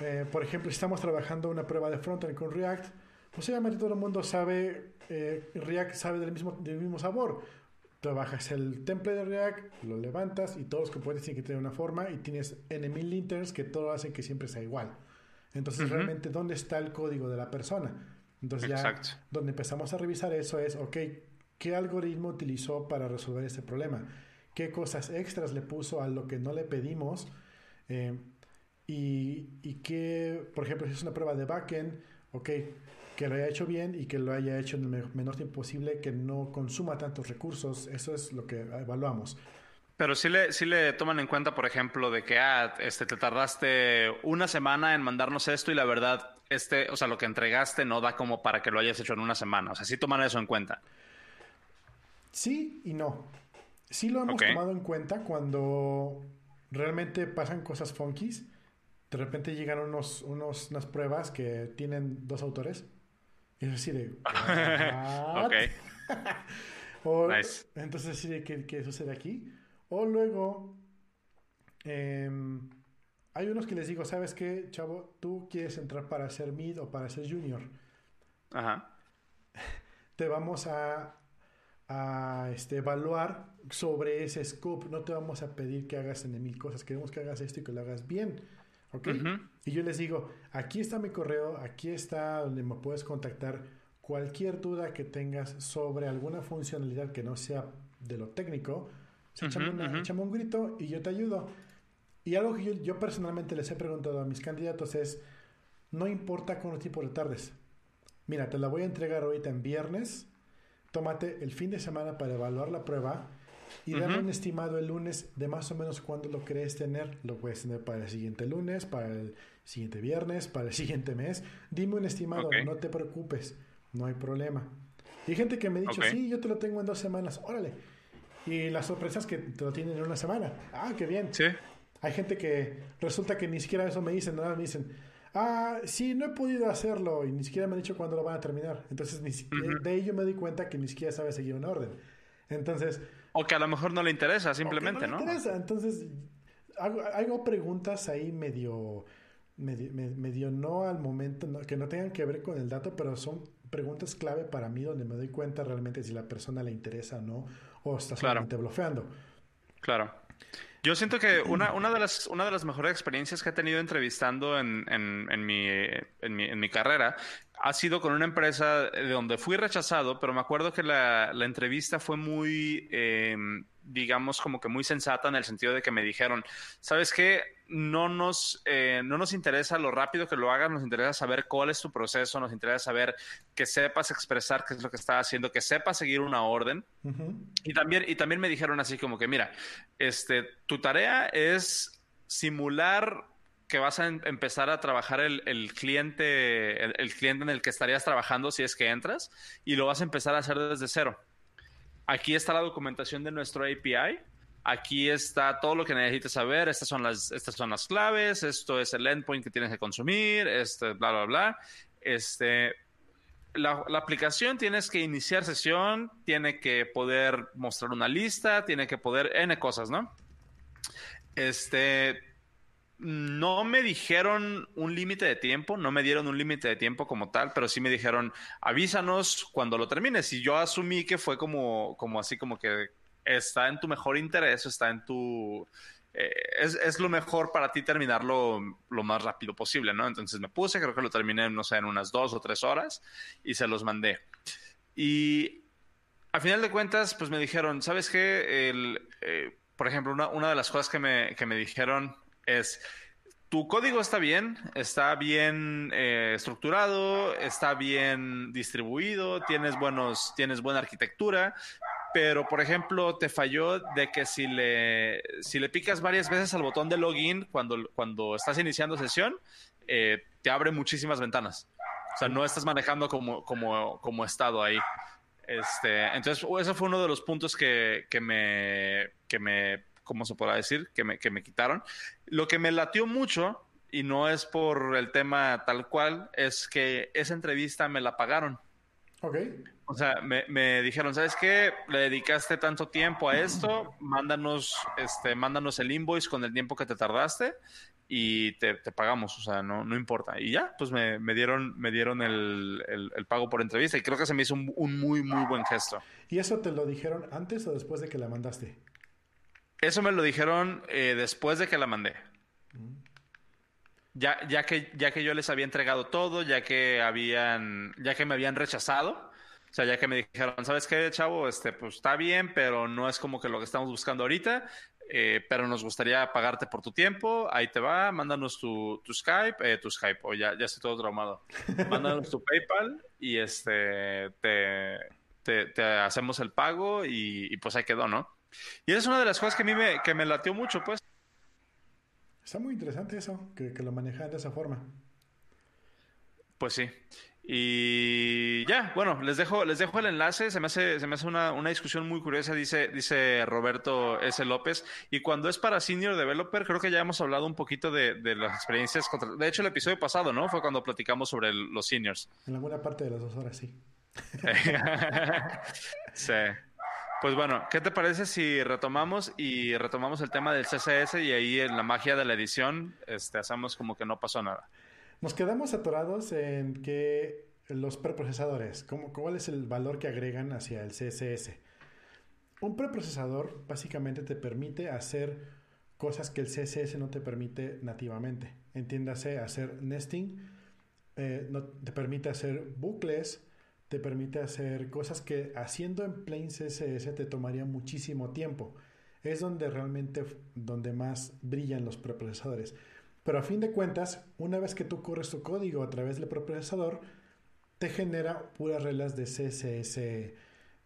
eh, por ejemplo, si estamos trabajando una prueba de frontend con React, pues obviamente todo el mundo sabe, eh, React sabe del mismo, del mismo sabor. Trabajas el template de React, lo levantas y todos los componentes tienen que tener una forma y tienes n mil linters que todo hace que siempre sea igual. Entonces, realmente, ¿dónde está el código de la persona? Entonces, ya donde empezamos a revisar eso es, ok, ¿qué algoritmo utilizó para resolver este problema? Qué cosas extras le puso a lo que no le pedimos. Eh, y, y que, por ejemplo, si es una prueba de backend, ok, que lo haya hecho bien y que lo haya hecho en el menor tiempo posible, que no consuma tantos recursos, eso es lo que evaluamos. Pero sí le, sí le toman en cuenta, por ejemplo, de que ah, este, te tardaste una semana en mandarnos esto y la verdad, este, o sea, lo que entregaste no da como para que lo hayas hecho en una semana. O sea, sí toman eso en cuenta. Sí y no. Sí lo hemos tomado en cuenta cuando realmente pasan cosas funkies. De repente llegan unos, unos, unas pruebas que tienen dos autores. Y es así de... [laughs] ok. [laughs] Entonces así de ¿qué, sucede aquí? O luego... Em, hay unos que les digo, ¿sabes qué, chavo? Tú quieres entrar para ser mid o para ser junior. Ajá. Te vamos a a este, evaluar sobre ese scope. No te vamos a pedir que hagas en mil cosas. Queremos que hagas esto y que lo hagas bien. ¿Ok? Y yo les digo, aquí está mi correo, aquí está donde me puedes contactar. Cualquier duda que tengas sobre alguna funcionalidad que no sea de lo técnico, échame, un grito y yo te ayudo. Y algo que yo, yo personalmente les he preguntado a mis candidatos es, no importa con los tipos de tardes. Mira, te la voy a entregar ahorita en viernes. Tómate el fin de semana para evaluar la prueba y dame un estimado el lunes de más o menos cuándo lo crees tener. Lo puedes tener para el siguiente lunes, para el siguiente viernes, para el [laughs] siguiente mes. Dime un estimado, no te preocupes, no hay problema. Y hay gente que me ha dicho, sí, yo te lo tengo en dos semanas, órale. Y las sorpresas que te lo tienen en una semana. Ah, qué bien. Sí. Hay gente que resulta que ni siquiera eso me dicen, nada, me dicen, ah, sí, no he podido hacerlo y ni siquiera me han dicho cuándo lo van a terminar. Entonces, ni de ello me di cuenta que ni siquiera sabe seguir una orden. Entonces... O que a lo mejor no le interesa, simplemente, no, le interesa. Entonces, hago, preguntas ahí medio, medio, no al momento, que no tengan que ver con el dato, pero son preguntas clave para mí donde me doy cuenta realmente si la persona le interesa o no, o está solamente blofeando. Claro. Yo siento que [clears throat] una, una, de las, una de las mejores experiencias que he tenido entrevistando en, en, en, mi, en, mi, en mi carrera ha sido con una empresa de donde fui rechazado, pero me acuerdo que la, la entrevista fue muy, eh, digamos, como que muy sensata en el sentido de que me dijeron, ¿sabes qué? No nos, eh, no nos interesa lo rápido que lo hagas, nos interesa saber cuál es tu proceso, nos interesa saber que sepas expresar qué es lo que estás haciendo, que sepas seguir una orden. y, también, y también me dijeron así como que, mira, este, tu tarea es simular que vas a em, empezar a trabajar el, el cliente, el cliente en el que estarías trabajando si es que entras, y lo vas a empezar a hacer desde cero. Aquí está la documentación de nuestro API. Aquí está todo lo que necesitas saber. Estas son las, estas son las claves. Esto es el endpoint que tienes que consumir. Este, bla, bla, bla. Este, la, la, aplicación tienes que iniciar sesión, tiene que poder mostrar una lista, tiene que poder N cosas, ¿no? Este, no me dijeron un límite de tiempo, no me dieron un límite de tiempo como tal, pero sí me dijeron, avísanos cuando lo termines. Y yo asumí que fue como, como así, como que está en tu mejor interés, está en tu... Eh, es, lo mejor para ti terminarlo lo más rápido posible, ¿no? Entonces me puse, creo que lo terminé, no sé, en unas dos o tres horas y se los mandé. Y al final de cuentas, pues me dijeron, ¿sabes qué? El, eh, por ejemplo, una, una de las cosas que me, que me dijeron es tu código está bien, está bien eh, estructurado, está bien distribuido, tienes buenos, tienes buena arquitectura, pero por ejemplo te falló de que si le, si le picas varias veces al botón de login cuando, cuando estás iniciando sesión, eh, te abre muchísimas ventanas. O sea, no estás manejando como, como, como estado ahí. Este, entonces, ese fue uno de los puntos que, que me, que me como se podrá decir, que me, que me quitaron. Lo que me latió mucho, y no es por el tema tal cual, es que esa entrevista me la pagaron. Ok. O sea, me, me, dijeron, ¿sabes qué? Le dedicaste tanto tiempo a esto, mándanos, este, mándanos el invoice con el tiempo que te tardaste y te, te pagamos, o sea, no, no importa. Y ya, pues me, me dieron, me dieron el, el, pago por entrevista y creo que se me hizo un, un, muy, muy buen gesto. ¿Y eso te lo dijeron antes o después de que la mandaste? Eso me lo dijeron eh, después de que la mandé. Ya, ya, que, ya que yo les había entregado todo, ya que habían, ya que me habían rechazado, o sea, ya que me dijeron, ¿sabes qué, chavo? Este, pues está bien, pero no es como que lo que estamos buscando ahorita, eh, pero nos gustaría pagarte por tu tiempo, ahí te va, mándanos tu, tu Skype, eh, tu Skype, o ya, ya estoy todo traumado. Mándanos tu PayPal y este, te, hacemos el pago y, y pues ahí quedó, ¿no? Y esa es una de las cosas que a mí me, que me latió mucho, pues. Está muy interesante eso, que, que lo manejan de esa forma. Pues sí. Y ya, bueno, les dejo, les dejo el enlace. Se me hace, se me hace una, una, discusión muy curiosa, dice, dice Roberto S. López. Y cuando es para senior developer, creo que ya hemos hablado un poquito de, de las experiencias contra. De hecho, el episodio pasado, ¿no? Fue cuando platicamos sobre los seniors. En alguna parte de las dos horas, sí. [laughs] sí. Pues bueno, ¿qué te parece si retomamos y retomamos el tema del CSS y ahí en la magia de la edición este, hacemos como que no pasó nada? Nos quedamos atorados en que los preprocesadores, ¿cómo, ¿cuál es el valor que agregan hacia el CSS? Un preprocesador básicamente te permite hacer cosas que el CSS no te permite nativamente. Entiéndase, hacer nesting, eh, no, te permite hacer bucles, te permite hacer cosas que haciendo en plain CSS te tomaría muchísimo tiempo. es donde realmente, donde más brillan los preprocesadores. Pero a fin de cuentas, una vez que tú corres tu código a través del preprocesador, te genera puras reglas de CSS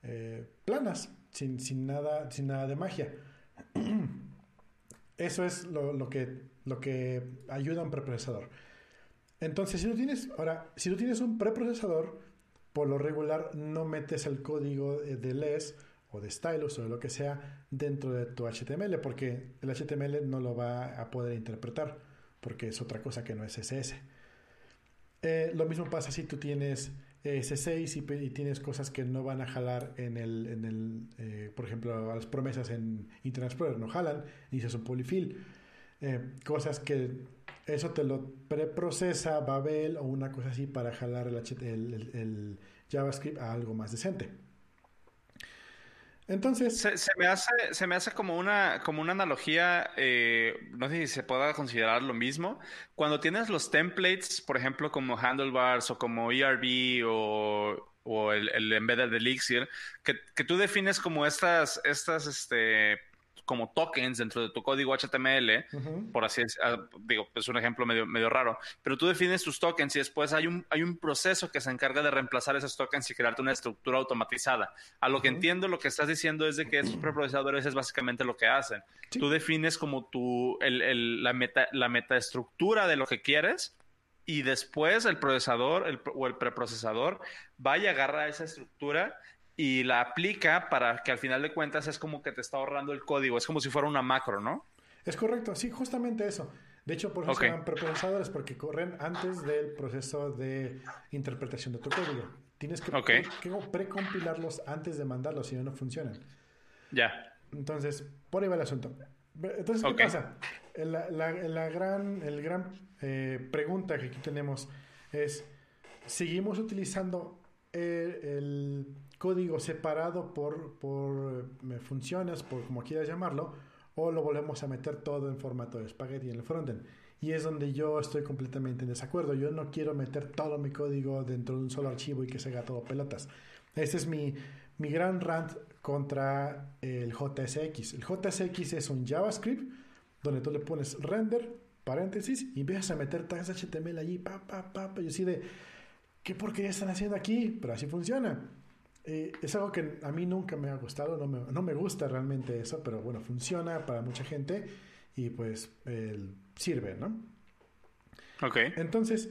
eh, planas, sin, sin, nada, sin nada de magia. [clears throat] Eso es lo, que, lo que ayuda a un preprocesador. Entonces, si tú tienes, ahora, si tú tienes un preprocesador, por lo regular no metes el código de LES o de stylus o de lo que sea dentro de tu HTML, porque el HTML no lo va a poder interpretar, porque es otra cosa que no es CSS. Eh, lo mismo pasa si tú tienes S6 y, tienes cosas que no van a jalar en el, en el eh, por ejemplo, las promesas en Internet Explorer no jalan, y es un polyfill. Eh, cosas que eso te lo preprocesa Babel o una cosa así para jalar el, el, JavaScript a algo más decente. Entonces. Se, me hace, se me hace como una, como una analogía, eh, no sé si se pueda considerar lo mismo. Cuando tienes los templates, por ejemplo, como handlebars o como ERB o, o el, el embedded Elixir, que, que, tú defines como estas, estas este, como tokens dentro de tu código HTML, por así es, ah, digo, es un ejemplo medio, medio raro, pero tú defines tus tokens y después hay un, hay un proceso que se encarga de reemplazar esos tokens y crearte una estructura automatizada. A lo que entiendo, lo que estás diciendo es de que esos preprocesadores es básicamente lo que hacen. Tú defines como tu, el, el, la, meta, la metaestructura de lo que quieres y después el procesador el, o el preprocesador vaya a agarrar esa estructura y la aplica para que al final de cuentas es como que te está ahorrando el código, es como si fuera una macro, ¿no? Es correcto, sí, justamente eso. De hecho, por eso se llaman preprocesadores, porque corren antes del proceso de interpretación de tu código. Tienes que, precompilarlos antes de mandarlos, si no, no funcionan. Ya. Entonces, por ahí va el asunto. Entonces, ¿qué pasa? La, la, gran, el gran eh, pregunta que aquí tenemos es, ¿seguimos utilizando el código separado por, por eh, funciones, por como quieras llamarlo, o lo volvemos a meter todo en formato de spaghetti en el frontend. Y es donde yo estoy completamente en desacuerdo. Yo no quiero meter todo mi código dentro de un solo archivo y que se haga todo pelotas. Ese es mi, mi gran rant contra el JSX. El JSX es un JavaScript donde tú le pones render, paréntesis, y empiezas a meter tags HTML allí, pa, pa, pa, pa. Yo así de, ¿qué porquería están haciendo aquí? Pero así funciona. Eh, es algo que a mí nunca me ha gustado, no me, no me, gusta realmente eso, pero bueno, funciona para mucha gente y pues sirve, ¿no? Ok. Entonces,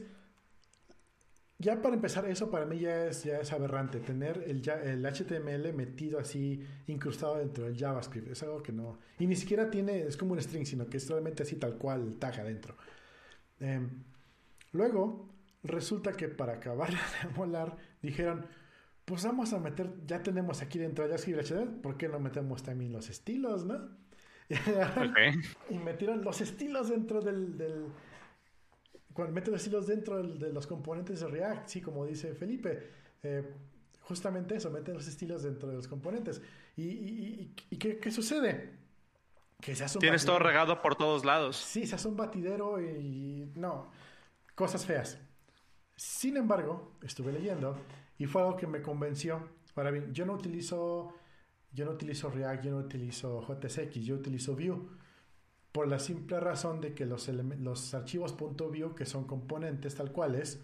ya para empezar, eso para mí ya es, ya es aberrante, tener el, el HTML metido así, incrustado dentro del JavaScript. Es algo que no... Y ni siquiera tiene, es como un string, sino que es realmente así tal cual, el tag adentro. Em, luego, resulta que para acabar [laughs] de molar, dijeron pues vamos a meter, ya tenemos aquí dentro de HTML, ¿por qué no metemos también los estilos, no? [laughs] Y metieron los estilos dentro del, del cuando meten los estilos dentro de los componentes de React, sí, como dice Felipe, eh, justamente eso, meten los estilos dentro de los componentes. ¿Y, y, qué, sucede? Que se hace Tienes todo regado por todos lados. Sí, se hace un batidero y no, cosas feas. Sin embargo, estuve leyendo y fue algo que me convenció. Ahora bien, yo no utilizo, yo no utilizo React, yo no utilizo JSX, yo utilizo Vue. Por la simple razón de que los, los archivos .vue, que son componentes tal cuales,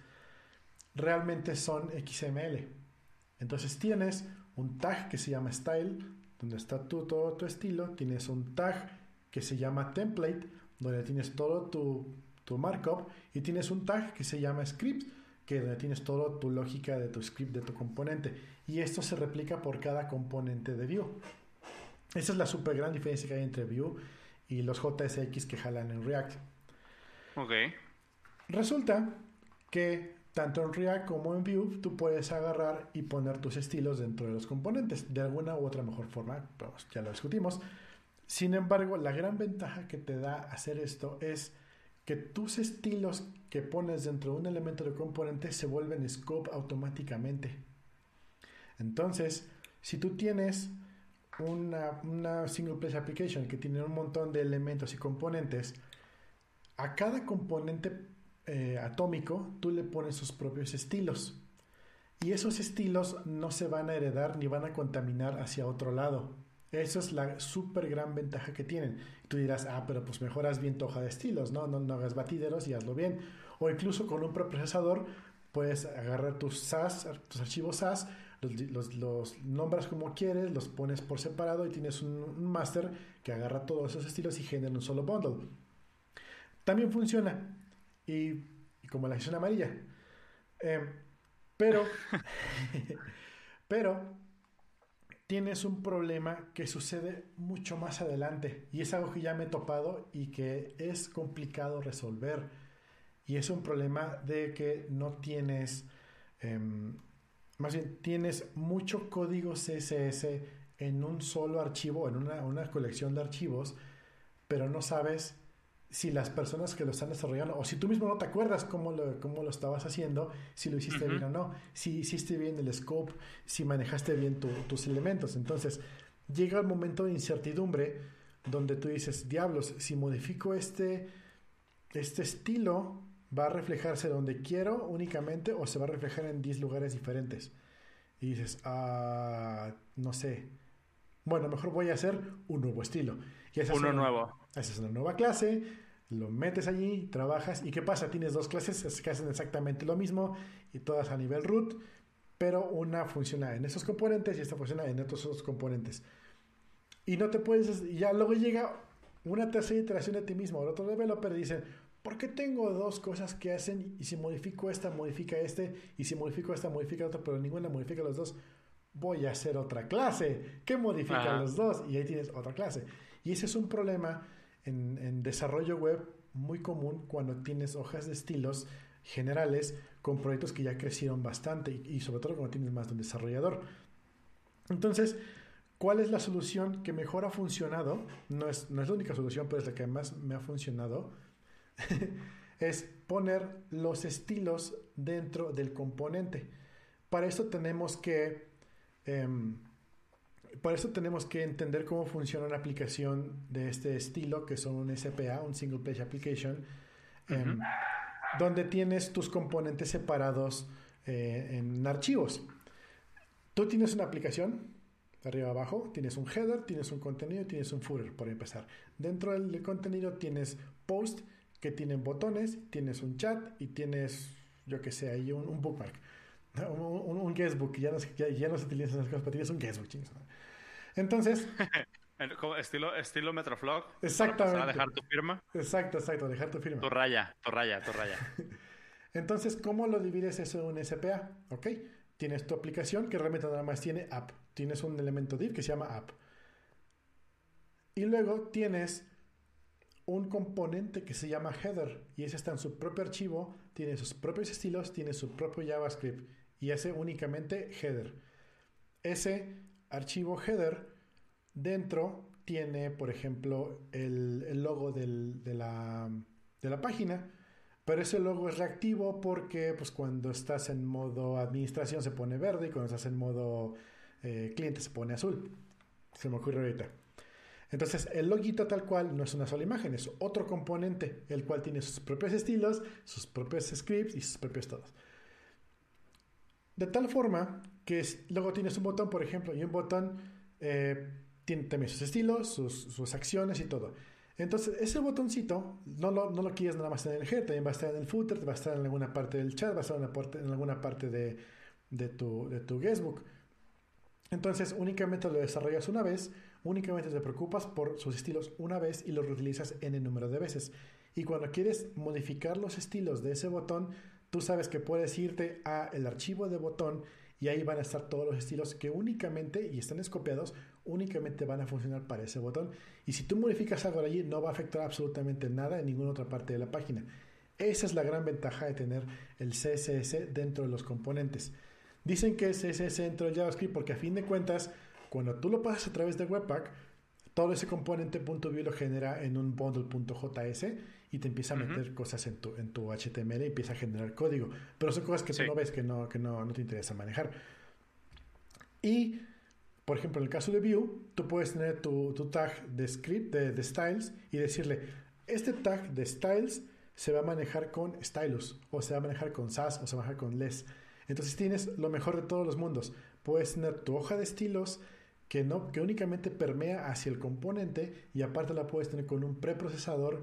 realmente son XML. Entonces tienes un tag que se llama style, donde está tu, todo tu estilo. Tienes un tag que se llama template, donde tienes todo tu, tu markup. Y tienes un tag que se llama script, que donde tienes toda tu lógica de tu script, de tu componente. Y esto se replica por cada componente de Vue. Esa es la super gran diferencia que hay entre Vue y los JSX que jalan en React. Ok. Resulta que tanto en React como en Vue tú puedes agarrar y poner tus estilos dentro de los componentes de alguna u otra mejor forma, pues ya lo discutimos. Sin embargo, la gran ventaja que te da hacer esto es que tus estilos que pones dentro de un elemento de componente se vuelven scope automáticamente. Entonces, si tú tienes una, single place application que tiene un montón de elementos y componentes, a cada componente eh, atómico tú le pones sus propios estilos. Y esos estilos no se van a heredar ni van a contaminar hacia otro lado. Eso es la súper gran ventaja que tienen. Tú dirás, ah, pero pues mejoras bien tu hoja de estilos, ¿no? No, no hagas batideros y hazlo bien. O incluso con un preprocesador puedes agarrar tus SAS, tus archivos SAS, los, los, nombras como quieres, los pones por separado y tienes un, master que agarra todos esos estilos y genera un solo bundle. También funciona. Y, como la gestión amarilla. Eh, pero, [laughs] pero tienes un problema que sucede mucho más adelante. Y es algo que ya me he topado y que es complicado resolver. Y es un problema de que no tienes, em, más bien tienes mucho código CSS en un solo archivo, en una colección de archivos, pero no sabes si las personas que lo están desarrollando, o si tú mismo no te acuerdas cómo lo, cómo lo estabas haciendo, si lo hiciste bien o no, si hiciste bien el scope, si manejaste bien tus elementos. Entonces, llega el momento de incertidumbre donde tú dices, diablos, si modifico este, este estilo, va a reflejarse donde quiero únicamente o se va a reflejar en 10 lugares diferentes. Y dices, ah, no sé. Bueno, mejor voy a hacer un nuevo estilo. Y Uno nuevo. Esa es una nueva clase, lo metes allí, trabajas. ¿Y qué pasa? Tienes dos clases que hacen exactamente lo mismo y todas a nivel root, pero una funciona en esos componentes y esta funciona en otros otros componentes. Y no te puedes. Ya luego llega una tercera iteración de ti mismo. El otro developer dice: ¿Por qué tengo dos cosas que hacen y si modifico esta, modifica este? Y si modifico esta, modifica otra, pero ninguna modifica los dos. Voy a hacer otra clase que modifica los dos y ahí tienes otra clase. Y ese es un problema en, desarrollo web muy común cuando tienes hojas de estilos generales con proyectos que ya crecieron bastante y, sobre todo cuando tienes más de un desarrollador. Entonces, ¿cuál es la solución que mejor ha funcionado? No es, no es la única solución, pero es la que más me ha funcionado. [laughs] es poner los estilos dentro del componente. Para eso tenemos que em, por eso tenemos que entender cómo funciona una aplicación de este estilo, que son un SPA, un Single Page Application, em, donde tienes tus componentes separados eh, en archivos. Tú tienes una aplicación, arriba abajo, tienes un header, tienes un contenido, tienes un footer, por empezar. Dentro del contenido tienes post, que tienen botones, tienes un chat y tienes, yo que sé, ahí un, bookmark. Un, guestbook, ya no, ya, ya no se utilizan esas cosas, pero tienes un guestbook, chingos. Entonces. [laughs] estilo, estilo Metroflog. Exactamente. Para dejar tu firma. Exacto, exacto, dejar tu firma. Tu raya, tu raya, tu raya. [laughs] Entonces, ¿cómo lo divides eso en un SPA? Ok, tienes tu aplicación que realmente nada más tiene app. Tienes un elemento div que se llama app. Y luego tienes un componente que se llama header y ese está en su propio archivo, tiene sus propios estilos, tiene su propio JavaScript y hace únicamente header. Ese archivo header, dentro tiene, por ejemplo, el, logo de, la, de, la, página, pero ese logo es reactivo porque pues, cuando estás en modo administración se pone verde y cuando estás en modo eh, cliente se pone azul. Se me ocurre ahorita. Entonces, el loguito tal cual no es una sola imagen, es otro componente, el cual tiene sus propios estilos, sus propios scripts y sus propios todos. De tal forma que luego tienes un botón, por ejemplo, y un botón eh, tiene también sus estilos, sus, acciones y todo. Entonces, ese botoncito no lo, no lo quieres nada más en el head, también va a estar en el footer, va a estar en alguna parte del chat, va a estar en, en alguna parte de, de, tu, de tu guestbook. Entonces, únicamente lo desarrollas una vez, únicamente te preocupas por sus estilos una vez y los reutilizas en el número de veces. Y cuando quieres modificar los estilos de ese botón, tú sabes que puedes irte a el archivo de botón y ahí van a estar todos los estilos que únicamente, y están escopiados, únicamente van a funcionar para ese botón. Y si tú modificas algo allí, no va a afectar absolutamente nada en ninguna otra parte de la página. Esa es la gran ventaja de tener el CSS dentro de los componentes. Dicen que es CSS dentro de JavaScript porque a fin de cuentas, cuando tú lo pasas a través de Webpack, todo ese componente .view lo genera en un bundle.js y te empieza a meter cosas en tu, en tu HTML y empieza a generar código. Pero son cosas que tú no ves, que no, que no, no te interesa manejar. Y, por ejemplo, en el caso de View, tú puedes tener tu, tu tag de script, de, de, styles, y decirle, este tag de styles se va a manejar con stylus, o se va a manejar con SAS, o se va a manejar con less. Entonces tienes lo mejor de todos los mundos. Puedes tener tu hoja de estilos que, no, que únicamente permea hacia el componente y aparte la puedes tener con un preprocesador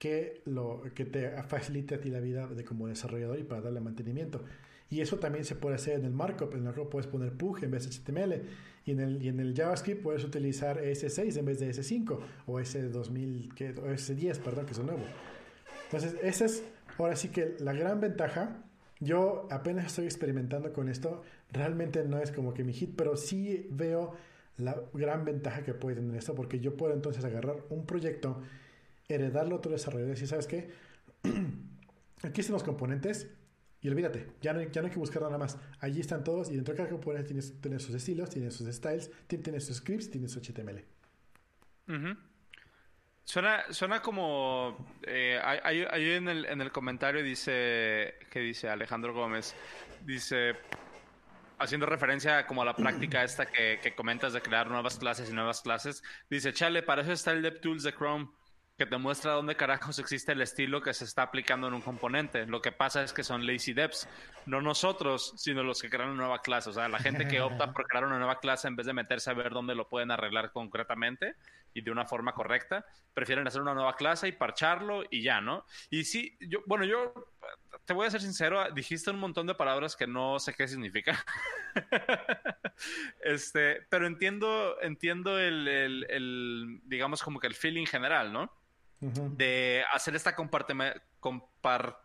que, lo, que te facilite a ti la vida de como desarrollador y para darle mantenimiento. Y eso también se puede hacer en el markup. En el markup puedes poner PUG en vez de HTML. Y en el, y en el JavaScript puedes utilizar ES6 en vez de ES5 o ES2000, que, o ES10, perdón, que es nuevo. Entonces, esa es ahora sí que la gran ventaja yo apenas estoy experimentando con esto. Realmente no es como que mi hit, pero sí veo la gran ventaja que puede tener esto, porque yo puedo entonces agarrar un proyecto, heredarlo a otro desarrollador y decir, ¿sabes qué? [clears throat] Aquí están los componentes y olvídate, ya no, ya no hay que buscar nada más. Allí están todos y dentro de cada componente tienes, tienes sus estilos, tienes sus styles, tienes sus scripts, tienes su HTML. Suena, suena como. Eh, hay, en, el, en el comentario dice. que dice Alejandro Gómez? Dice. Haciendo referencia como a la práctica esta que, que comentas de crear nuevas clases y nuevas clases. Dice, chale, para eso está el DevTools de Chrome que te muestra dónde carajos existe el estilo que se está aplicando en un componente. Lo que pasa es que son lazy devs, no nosotros, sino los que crean una nueva clase. O sea, la gente que opta [laughs] por crear una nueva clase en vez de meterse a ver dónde lo pueden arreglar concretamente y de una forma correcta, prefieren hacer una nueva clase y parcharlo y ya, ¿no? Y sí, yo, bueno, yo te voy a ser sincero, dijiste un montón de palabras que no sé qué significa. [laughs] este, pero entiendo, entiendo el, el, digamos, como que el feeling general, ¿no? De hacer esta compartime, compar,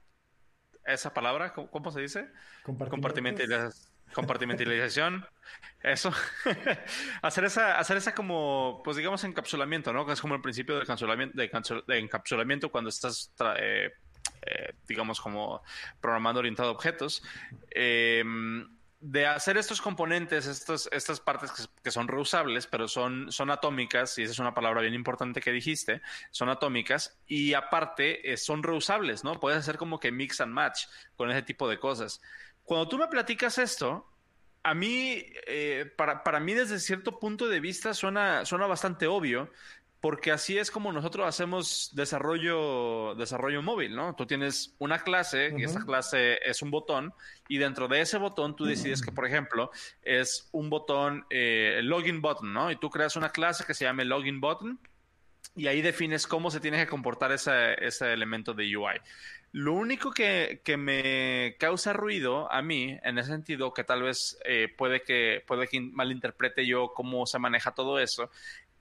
esa palabra, ¿cómo, se dice? Compartimentalización. Compartimentalización. [laughs] Eso. [laughs] hacer esa, hacer esa como, pues digamos, encapsulamiento, ¿no? Que es como el principio de encapsulamiento, de, encapsulamiento cuando estás, eh, eh, digamos, como programando orientado a objetos. Eh, de hacer estos componentes, estas, partes que, son reusables, pero son, son atómicas, y esa es una palabra bien importante que dijiste, son atómicas, y aparte eh, son reusables, ¿no? Puedes hacer como que mix and match con ese tipo de cosas. Cuando tú me platicas esto, a mí, eh, para, para, mí desde cierto punto de vista suena, suena bastante obvio, porque así es como nosotros hacemos desarrollo, desarrollo móvil, ¿no? Tú tienes una clase y esta clase es un botón y dentro de ese botón tú decides que, por ejemplo, es un botón, eh, login button, ¿no? Y tú creas una clase que se llame login button y ahí defines cómo se tiene que comportar ese, ese elemento de UI. Lo único que, que, me causa ruido a mí, en ese sentido, que tal vez eh, puede, que, puede que malinterprete yo cómo se maneja todo eso,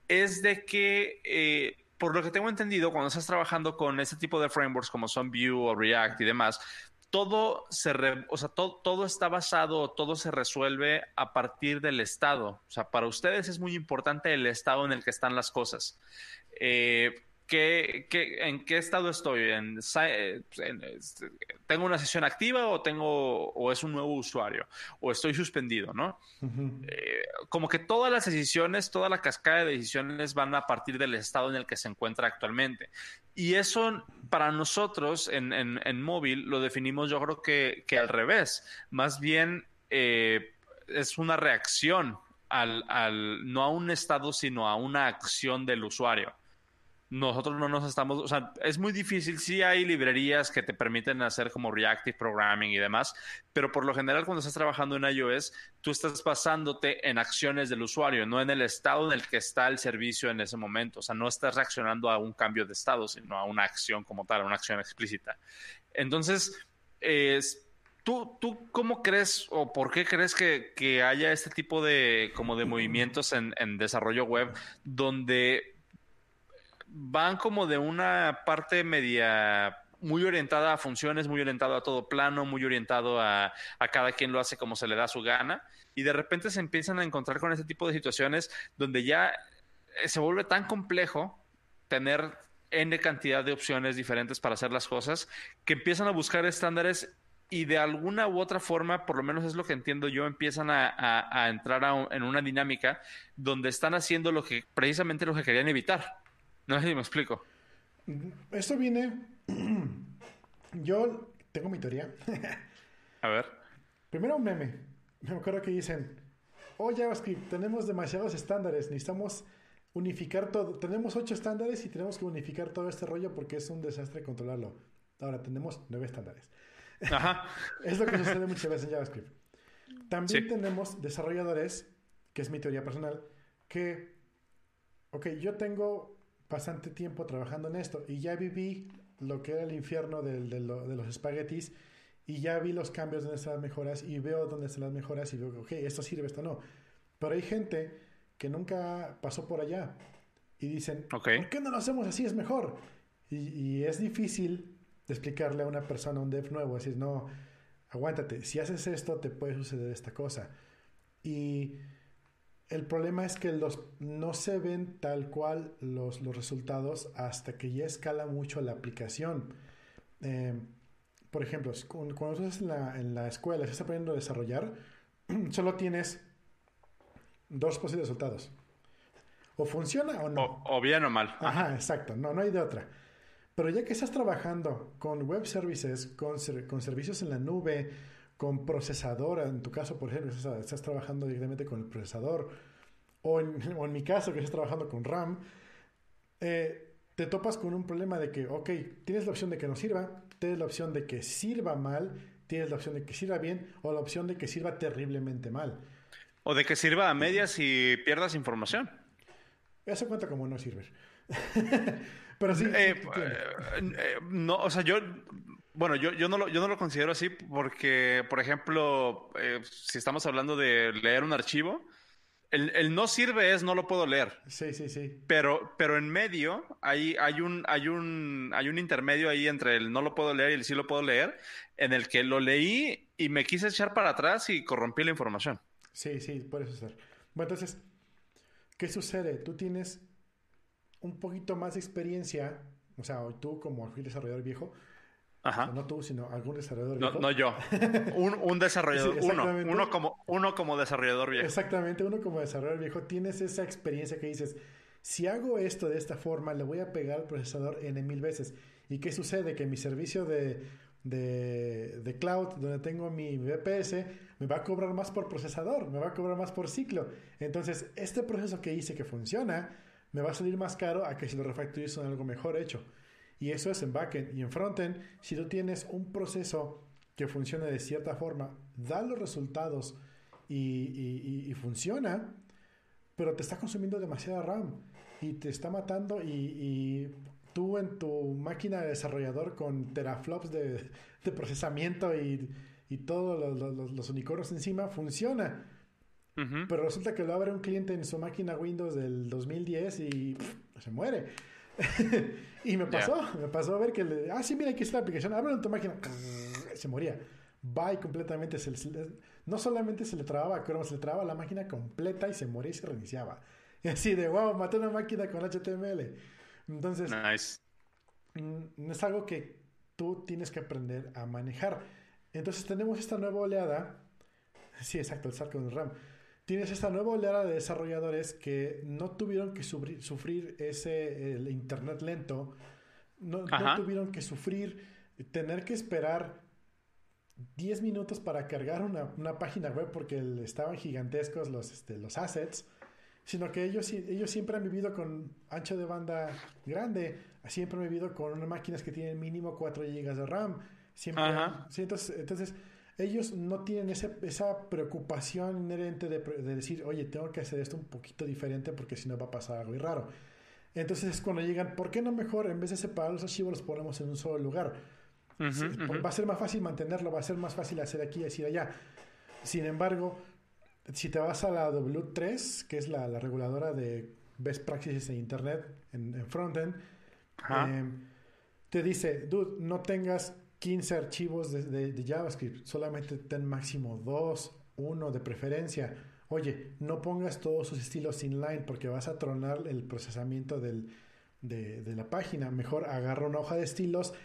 es de que, eh, por lo que tengo entendido, cuando estás trabajando con este tipo de frameworks como son Vue o React y demás, todo se o sea, todo, está basado, todo se resuelve a partir del estado. O sea, para ustedes es muy importante el estado en el que están las cosas. Eh, ¿Qué, en qué estado estoy? ¿En, ¿Tengo una sesión activa o, tengo, o es un nuevo usuario? ¿O estoy suspendido? ¿no? Eh, como que todas las decisiones, toda la cascada de decisiones van a partir del estado en el que se encuentra actualmente. Y eso para nosotros en, en, móvil lo definimos yo creo que, que al revés. Más bien eh, es una reacción al, al, no a un estado, sino a una acción del usuario nosotros no nos estamos, o sea, es muy difícil, sí hay librerías que te permiten hacer como reactive programming y demás, pero por lo general cuando estás trabajando en iOS, tú estás basándote en acciones del usuario, no en el estado en el que está el servicio en ese momento, o sea, no estás reaccionando a un cambio de estado, sino a una acción como tal, a una acción explícita. Entonces, ¿Tú, ¿Tú cómo crees o por qué crees que, que haya este tipo de como de movimientos en, en desarrollo web donde van como de una parte media muy orientada a funciones, muy orientado a todo plano, muy orientado a, a, cada quien lo hace como se le da su gana. Y de repente se empiezan a encontrar con ese tipo de situaciones donde ya eh, se vuelve tan complejo tener N cantidad de opciones diferentes para hacer las cosas que empiezan a buscar estándares y de alguna u otra forma, por lo menos es lo que entiendo yo, empiezan a, a, entrar en una dinámica donde están haciendo lo que precisamente lo que querían evitar no sé si me explico. Esto viene. [clears throat] Yo tengo mi teoría. [laughs] A ver. Primero un meme. Me acuerdo que dicen: Oh, JavaScript, tenemos demasiados estándares, necesitamos unificar todo. Tenemos ocho estándares y tenemos que unificar todo este rollo porque es un desastre controlarlo. Ahora tenemos nueve estándares. Ajá. [laughs] es lo que sucede muchas veces en JavaScript. También tenemos desarrolladores, que es mi teoría personal, que, ok, yo tengo bastante tiempo trabajando en esto y ya viví lo que era el infierno de, de los espaguetis y ya vi los cambios donde están las mejoras y veo dónde están las mejoras y digo, ok, esto sirve, esto no. Pero hay gente que nunca pasó por allá y dicen, ¿por qué no lo hacemos así? Es mejor. Y, es difícil explicarle a una persona, a un dev nuevo, decir, no, aguántate, si haces esto te puede suceder esta cosa. Y el problema es que los, no se ven tal cual los, los resultados hasta que ya escala mucho la aplicación. Eh, por ejemplo, cuando estás en la, en la escuela, estás aprendiendo a desarrollar, [clears throat] solo tienes dos posibles resultados. O funciona o no. O, bien o mal. Ajá, exacto. No, no hay de otra. Pero ya que estás trabajando con web services, con, con servicios en la nube, con procesador, en tu caso, por ejemplo, estás, trabajando directamente con el procesador, o en, [laughs] o en, mi caso, que estás trabajando con RAM, eh, te topas con un problema de que, ok, tienes la opción de que no sirva, tienes la opción de que sirva mal, tienes la opción de que sirva bien o la opción de que sirva terriblemente mal. O de que sirva a medias y pierdas información. Eso cuenta como no sirve. [laughs] Pero sí. Eh, eh, no, o sea, yo. Bueno, yo, yo, no lo, yo no lo considero así porque, por ejemplo, eh, si estamos hablando de leer un archivo, el, no sirve es no lo puedo leer. Sí, sí, sí. Pero, pero en medio hay, hay, un, hay, un, hay un intermedio ahí entre el no lo puedo leer y el sí lo puedo leer, en el que lo leí y me quise echar para atrás y corrompí la información. Sí, sí, puede ser. Bueno, entonces, ¿qué sucede? Tú tienes un poquito más de experiencia, o sea, tú como desarrollador viejo, Ajá. no tú, sino algún desarrollador viejo. No, yo. [laughs] Un, desarrollador. uno. Uno como, uno como desarrollador viejo. Exactamente, uno como desarrollador viejo. Tienes esa experiencia que dices, si hago esto de esta forma, le voy a pegar al procesador N mil veces. ¿Y qué sucede? Que mi servicio de, de, de, cloud, donde tengo mi VPS, me va a cobrar más por procesador, me va a cobrar más por ciclo. Entonces, este proceso que hice que funciona, me va a salir más caro a que si lo refactorizo en algo mejor hecho. Y eso es en backend. Y en frontend, si tú tienes un proceso que funcione de cierta forma, da los resultados y, funciona, pero te está consumiendo demasiada RAM y te está matando y, tú en tu máquina de desarrollador con teraflops de, procesamiento y, todos los, unicornios encima, funciona. Pero resulta que lo abre un cliente en su máquina Windows del 2010 y se muere. [laughs] y me pasó, me pasó a ver que, le, ah, sí, mira, aquí está la aplicación, en tu máquina, [laughs] se moría. Bye completamente. Se, no solamente se le trababa Chrome, se le trababa la máquina completa y se moría y se reiniciaba. Y [laughs] así de, wow, maté una máquina con HTML. Entonces, nice. Mm, es algo que tú tienes que aprender a manejar. Entonces tenemos esta nueva oleada. Sí, exacto, el saco del RAM tienes esta nueva oleada de desarrolladores que no tuvieron que sufrir, ese el internet lento, no, tuvieron que sufrir tener que esperar 10 minutos para cargar una, página web porque estaban gigantescos los, este, los assets, sino que ellos, ellos siempre han vivido con ancho de banda grande, siempre han vivido con máquinas que tienen mínimo 4 GB de RAM. Siempre, entonces, entonces ellos no tienen esa preocupación inherente de, decir, oye, tengo que hacer esto un poquito diferente porque si no va a pasar algo raro. Entonces es cuando llegan, ¿por qué no mejor en vez de separar los archivos los ponemos en un solo lugar? Va a ser más fácil mantenerlo, va a ser más fácil hacer aquí y decir allá. Sin embargo, si te vas a la W3, que es la, reguladora de best practices en Internet, en, frontend, eh, te dice, dude, no tengas 15 archivos de, JavaScript, solamente ten máximo 2, 1 de preferencia. Oye, no pongas todos sus estilos inline porque vas a tronar el procesamiento del, de, la página. Mejor agarra una hoja de estilos,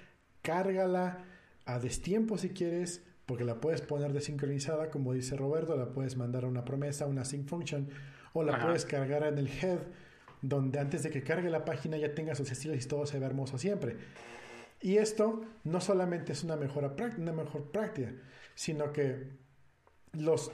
cárgala a destiempo si quieres, porque la puedes poner desincronizada, como dice Roberto, la puedes mandar a una promesa, una sync function, o la puedes cargar en el head, donde antes de que cargue la página ya tenga sus estilos y todo se ve hermoso siempre. Y esto no solamente es una, mejora, una mejor práctica, sino que los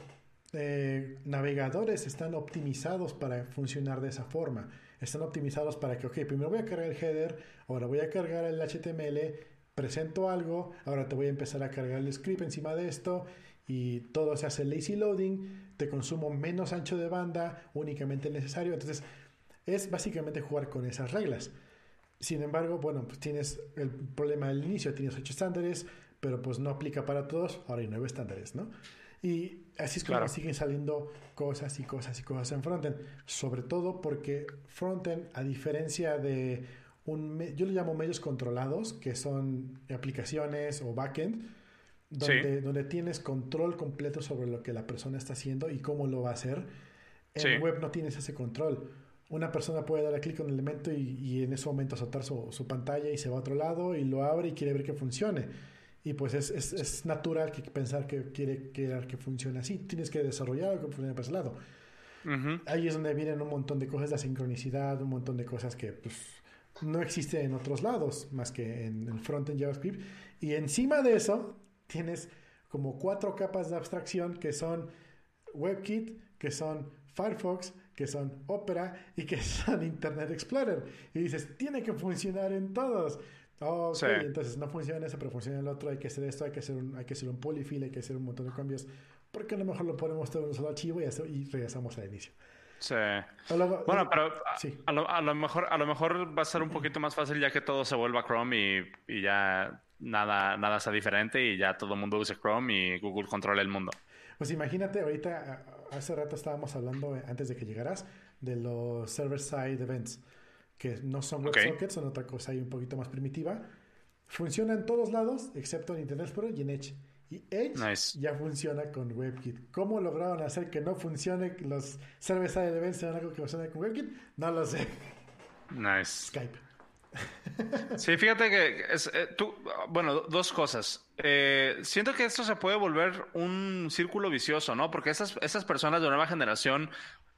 eh, navegadores están optimizados para funcionar de esa forma. Están optimizados para que, ok, primero voy a cargar el header, ahora voy a cargar el HTML, presento algo, ahora te voy a empezar a cargar el script encima de esto y todo se hace lazy loading, te consumo menos ancho de banda, únicamente el necesario. Entonces, es básicamente jugar con esas reglas. Sin embargo, bueno, pues tienes el problema del inicio, tienes ocho estándares, pero pues no aplica para todos, ahora hay nueve estándares, ¿no? Y así es como siguen saliendo cosas y cosas y cosas en frontend, sobre todo porque frontend, a diferencia de un, yo lo llamo medios controlados, que son aplicaciones o backend, donde, donde tienes control completo sobre lo que la persona está haciendo y cómo lo va a hacer. En web no tienes ese control una persona puede dar clic en el elemento y, en ese momento soltar su, su, pantalla y se va a otro lado y lo abre y quiere ver que funcione. Y pues es, es, es natural que pensar que quiere querer que funcione así. Tienes que desarrollar algo que funcione por ese lado. Ahí es donde vienen un montón de cosas, la sincronicidad, un montón de cosas que pues, no existen en otros lados más que en el frontend JavaScript. Y encima de eso tienes como cuatro capas de abstracción que son WebKit, que son Firefox, que son Opera y que [laughs] son Internet Explorer. Y dices, tiene que funcionar en todos. Oh, entonces no funciona eso, pero funciona el otro. Hay que hacer esto, hay que hacer un, hay que hacer un polyfill, hay que hacer un montón de cambios. Porque a lo mejor lo ponemos todo en un solo archivo y, y regresamos al inicio. Sí. bueno, pero a, lo, a, lo, mejor, a lo mejor va a ser un poquito más fácil ya que todo se vuelva Chrome y, y ya nada, nada sea diferente y ya todo el mundo use Chrome y Google controla el mundo. Pues imagínate, ahorita, hace rato estábamos hablando, eh, antes de que llegaras, de los server-side events, que no son WebSockets, son otra cosa ahí un poquito más primitiva. Funciona en todos lados, excepto en Internet Explorer y en Edge. Y Edge ya funciona con WebKit. ¿Cómo lograron hacer que no funcione los server-side events en algo que funcione con WebKit? No lo sé. Nice. Skype. Sí, fíjate que es, eh, tú, bueno, dos cosas. Eh, siento que esto se puede volver un círculo vicioso, ¿no? Porque esas, esas personas de nueva generación,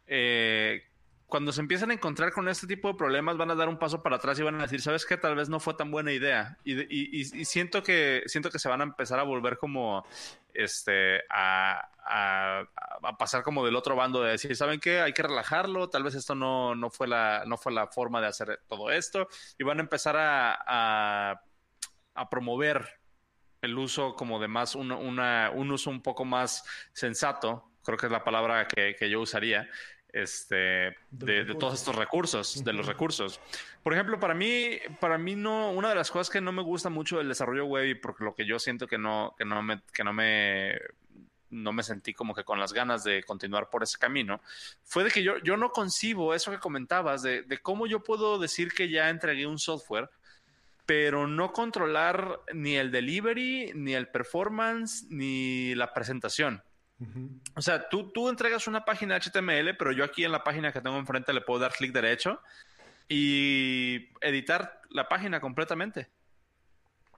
eh, cuando se empiezan a encontrar con este tipo de problemas, van a dar un paso para atrás y van a decir, ¿sabes qué? Tal vez no fue tan buena idea. Y, siento, que, siento que se van a empezar a volver como este, a, pasar como del otro bando de decir, ¿saben qué? Hay que relajarlo, tal vez esto no, no, fue, la, no fue la forma de hacer todo esto. Y van a empezar a, a promover el uso como de más, un, un uso un poco más sensato, creo que es la palabra que yo usaría, este, de, todos estos recursos, de los recursos. Por ejemplo, para mí, para mí no, una de las cosas que no me gusta mucho del desarrollo web y porque lo que yo siento que no, que no me, que no me, no me sentí como que con las ganas de continuar por ese camino, fue de que yo, yo no concibo eso que comentabas, de, de cómo yo puedo decir que ya entregué un software, pero no controlar ni el delivery, ni el performance, ni la presentación. O sea, tú, tú entregas una página HTML, pero yo aquí en la página que tengo enfrente le puedo dar clic derecho y editar la página completamente.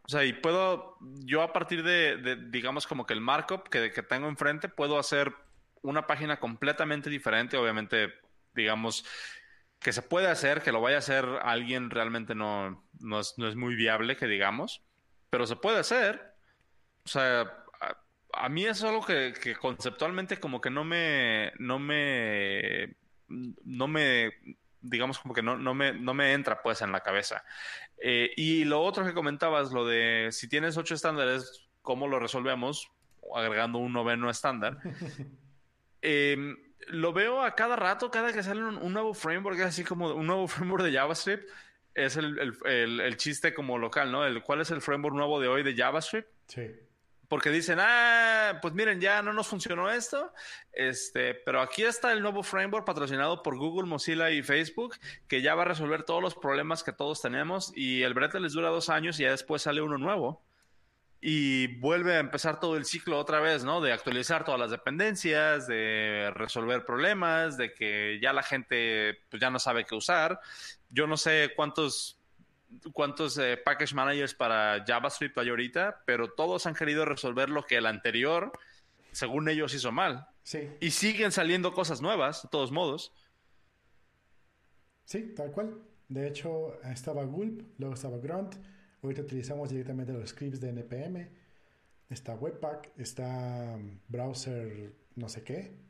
O sea, y puedo, yo a partir de, digamos, como que el markup que, que, tengo enfrente, puedo hacer una página completamente diferente. Obviamente, digamos, que se puede hacer, que lo vaya a hacer alguien realmente no, no, es, no es muy viable, que digamos, pero se puede hacer. O sea, a mí es algo que, conceptualmente como que no me, no me, no me, digamos como que no, no, me, no me entra pues en la cabeza. Eh, y lo otro que comentabas, lo de si tienes ocho estándares, ¿cómo lo resolvemos? Agregando un noveno estándar. [laughs] Em, lo veo a cada rato, cada que sale un, nuevo framework, es así como un nuevo [laughs] framework de JavaScript, es el, el, el, chiste como local, ¿no? El, ¿Cuál es el framework nuevo de hoy de JavaScript? Sí porque dicen, ah, pues miren, ya no nos funcionó esto, este, pero aquí está el nuevo framework patrocinado por Google, Mozilla y Facebook, que ya va a resolver todos los problemas que todos tenemos y el brete les dura dos años y ya después sale uno nuevo y vuelve a empezar todo el ciclo otra vez, ¿no? De actualizar todas las dependencias, de resolver problemas, de que ya la gente pues, ya no sabe qué usar. Yo no sé cuántos cuántos eh, package managers para JavaScript hay ahorita, pero todos han querido resolver lo que el anterior, según ellos, hizo mal. Sí. Y siguen saliendo cosas nuevas, de todos modos. Sí, tal cual. De hecho, estaba Gulp, luego estaba Grunt. Ahorita utilizamos directamente los scripts de NPM. Está Webpack, está um, browser no sé qué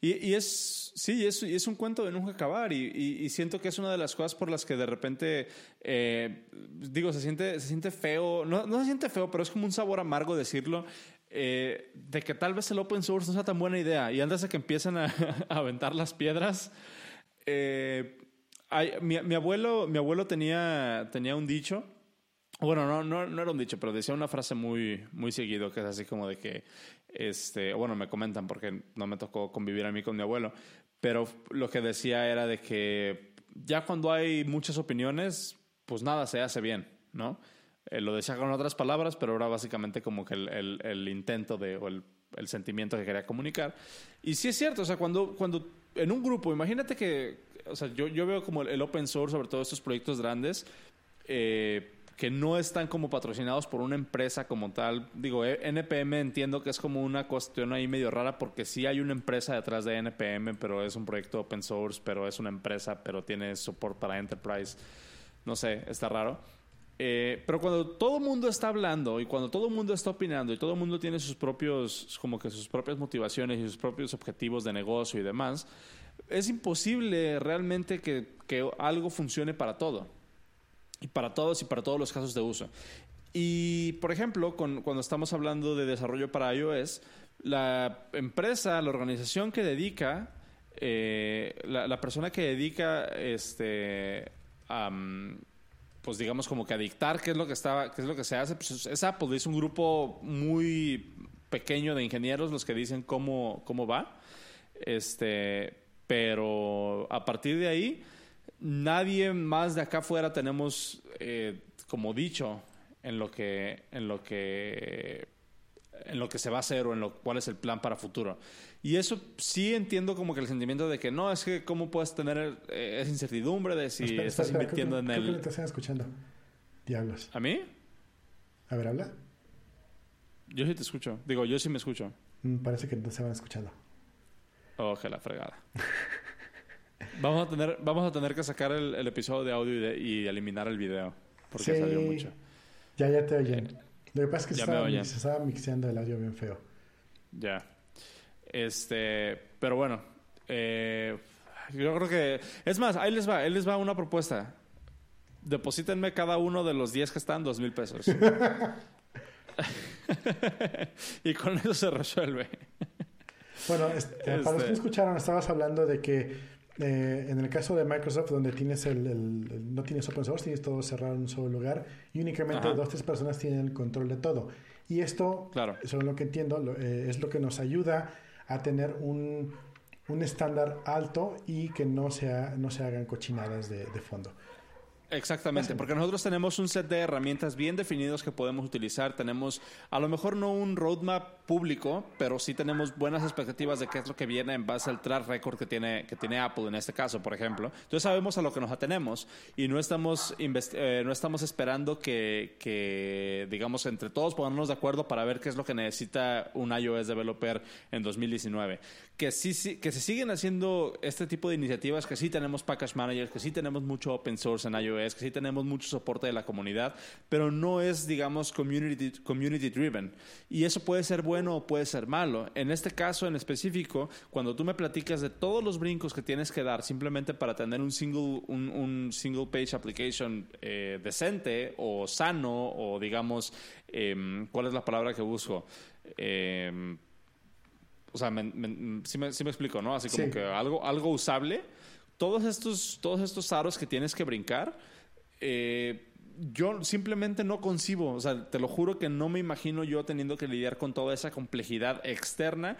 y, es, sí, es, es un cuento de nunca acabar y, siento que es una de las cosas por las que de repente, eh, digo, se siente, se siente feo, no, no se siente feo, pero es como un sabor amargo decirlo. eh, de que tal vez el open source no sea tan buena idea. Y antes de que empiecen a, [laughs] aventar las piedras, eh, mi, abuelo, mi abuelo tenía, tenía un dicho. Bueno, no, no, no, era un dicho, pero decía una frase muy, muy seguido que es así como de que, este, bueno, me comentan porque no me tocó convivir a mí con mi abuelo, pero lo que decía era de que ya cuando hay muchas opiniones, pues nada se hace bien, ¿no? Eh, lo decía con otras palabras, pero era básicamente como que el, el, intento de, o el, el, sentimiento que quería comunicar. Y sí es cierto, o sea, cuando, cuando en un grupo, imagínate que, o sea, yo, yo veo como el, open source, sobre todo estos proyectos grandes, eh, que no están como patrocinados por una empresa como tal. Digo, eh, NPM entiendo que es como una cuestión ahí medio rara porque sí hay una empresa detrás de NPM, pero es un proyecto open source, pero es una empresa, pero tiene support para enterprise. No sé, está raro. Eh, pero cuando todo el mundo está hablando y cuando todo el mundo está opinando y todo el mundo tiene sus propios, como que sus propias motivaciones y sus propios objetivos de negocio y demás, es imposible realmente que, que algo funcione para todo. Y para todos y para todos los casos de uso. Y, por ejemplo, cuando estamos hablando de desarrollo para iOS, la empresa, la organización que dedica, eh, la, persona que dedica este, pues digamos como que a dictar qué es lo que estaba, qué es lo que se hace, pues es Apple, es un grupo muy pequeño de ingenieros los que dicen cómo, cómo va. Este, pero a partir de ahí, nadie más de acá afuera tenemos eh, como dicho en lo que, en lo que en lo que se va a hacer o en lo cuál es el plan para futuro. Y eso sí entiendo como que el sentimiento de que no, es que cómo puedes tener eh, esa incertidumbre de si estás invirtiendo en el... ¿Qué te están escuchando? Diablos. ¿A mí? A ver, habla. Yo sí te escucho. Digo, yo sí me escucho. Mm, parece que no se van escuchando. Oh, que la fregada. [laughs] vamos, a tener, vamos a tener que sacar el, episodio de audio y, eliminar el video. Porque salió mucho. Ya, ya te oyen. Eh, lo que pasa es que se estaba, se estaba, mixeando el audio bien feo. Ya. Este, pero bueno, eh, yo creo que... Es más, ahí les va, ahí les va una propuesta. Deposítenme cada uno de los 10 que están dos mil pesos. [laughs] y con eso se resuelve. bueno, este, para los que este escucharon, estabas hablando de que eh, en el caso de Microsoft, donde tienes el, no tienes open source, tienes todo cerrado en un solo lugar y únicamente dos o tres personas tienen el control de todo. Y esto, claro. según lo que entiendo, eh, es lo que nos ayuda a tener un, un estándar alto y que no, sea, no se hagan cochinadas de, de fondo. Exactamente, porque nosotros tenemos un set de herramientas bien definidos que podemos utilizar. Tenemos, a lo mejor no un roadmap público, pero sí tenemos buenas expectativas de qué es lo que viene en base al track record que tiene, que tiene Apple en este caso, por ejemplo. Entonces sabemos a lo que nos atenemos y no estamos, eh, no estamos esperando que, que, digamos, entre todos ponernos de acuerdo para ver qué es lo que necesita un iOS developer en 2019. Que, sí, sí, que se siguen haciendo este tipo de iniciativas, que sí tenemos package managers, que sí tenemos mucho open source en iOS es que sí tenemos mucho soporte de la comunidad, pero no es, digamos, community, community driven. Y eso puede ser bueno o puede ser malo. En este caso en específico, cuando tú me platicas de todos los brincos que tienes que dar simplemente para tener un single, un, single page application eh, decente o sano, o digamos, em, ¿cuál es la palabra que busco? Em, o sea, sí, me, explico, ¿no? Así como que algo, algo usable. Todos estos, todos estos aros que tienes que brincar, eh, yo simplemente no concibo, o sea, te lo juro que no me imagino yo teniendo que lidiar con toda esa complejidad externa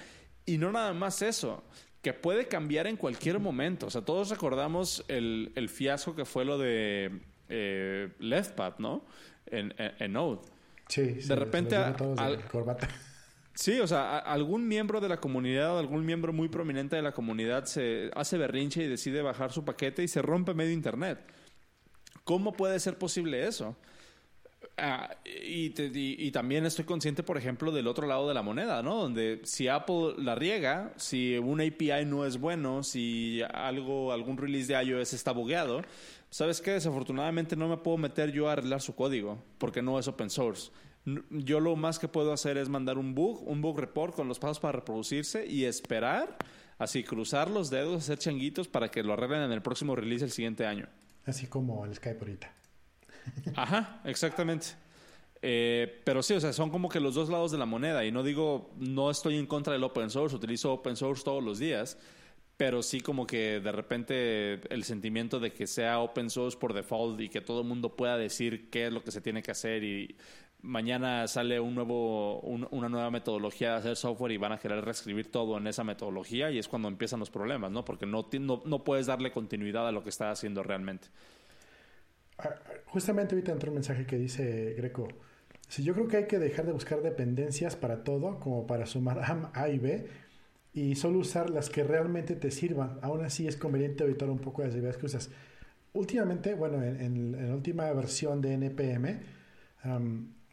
y no nada más eso, que puede cambiar en cualquier momento. O sea, todos recordamos el, fiasco que fue lo de eh, LeftPad, ¿no? En, en, Node. Sí, de repente... Sí, o sea, algún miembro de la comunidad, algún miembro muy prominente de la comunidad se hace berrinche y decide bajar su paquete y se rompe medio internet. ¿Cómo puede ser posible eso? Ah, y, también estoy consciente, por ejemplo, del otro lado de la moneda, ¿no? Donde si Apple la riega, si un API no es bueno, si algo, algún release de iOS está bugueado, ¿sabes qué? Desafortunadamente no me puedo meter yo a arreglar su código, porque no es open source. Yo lo más que puedo hacer es mandar un bug, un bug report con los pasos para reproducirse y esperar, así cruzar los dedos, hacer changuitos para que lo arreglen en el próximo release el siguiente año. Así como el Skype ahorita. Ajá, exactamente. Eh, pero sí, o sea, son como que los dos lados de la moneda. Y no digo, no estoy en contra del open source, utilizo open source todos los días. Pero sí como que de repente el sentimiento de que sea open source por default y que todo el mundo pueda decir qué es lo que se tiene que hacer y mañana sale un nuevo, una nueva metodología de hacer software y van a querer reescribir todo en esa metodología y es cuando empiezan los problemas, ¿no? Porque no, no, no puedes darle continuidad a lo que está haciendo realmente. Ah, justamente ahorita entró un mensaje que dice Greco, si yo creo que hay que dejar de buscar dependencias para todo, como para sumar A y B, y solo usar las que realmente te sirvan. Aún así es conveniente evitar un poco las ideas que. Últimamente, bueno, en, la última versión de NPM,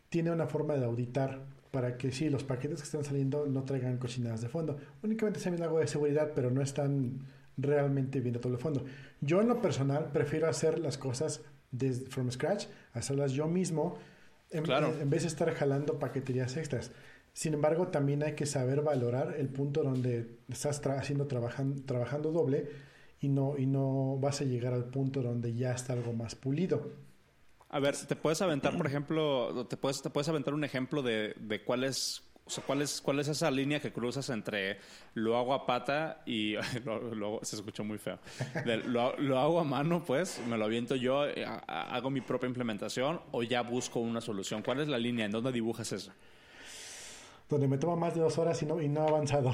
tiene una forma de auditar para que sí, los paquetes que están saliendo no traigan cochinadas de fondo. Únicamente se viene algo de seguridad, pero no están realmente viendo todo el fondo. Yo en lo personal prefiero hacer las cosas desde from scratch, hacerlas yo mismo, en, en vez de estar jalando paqueterías extras. Sin embargo, también hay que saber valorar el punto donde estás haciendo trabajando doble y no, y no vas a llegar al punto donde ya está algo más pulido. A ver, ¿te puedes aventar, por ejemplo, te puedes, te puedes aventar un ejemplo de, de cuál es o sea, ¿cuál es, ¿cuál es esa línea que cruzas entre lo hago a pata y [laughs] lo, se escuchó muy feo? lo, lo, hago a mano, pues, me lo aviento yo, eh, hago mi propia implementación o ya busco una solución. ¿Cuál es la línea? ¿En dónde dibujas eso? donde me toma más de dos horas y no, y no ha avanzado.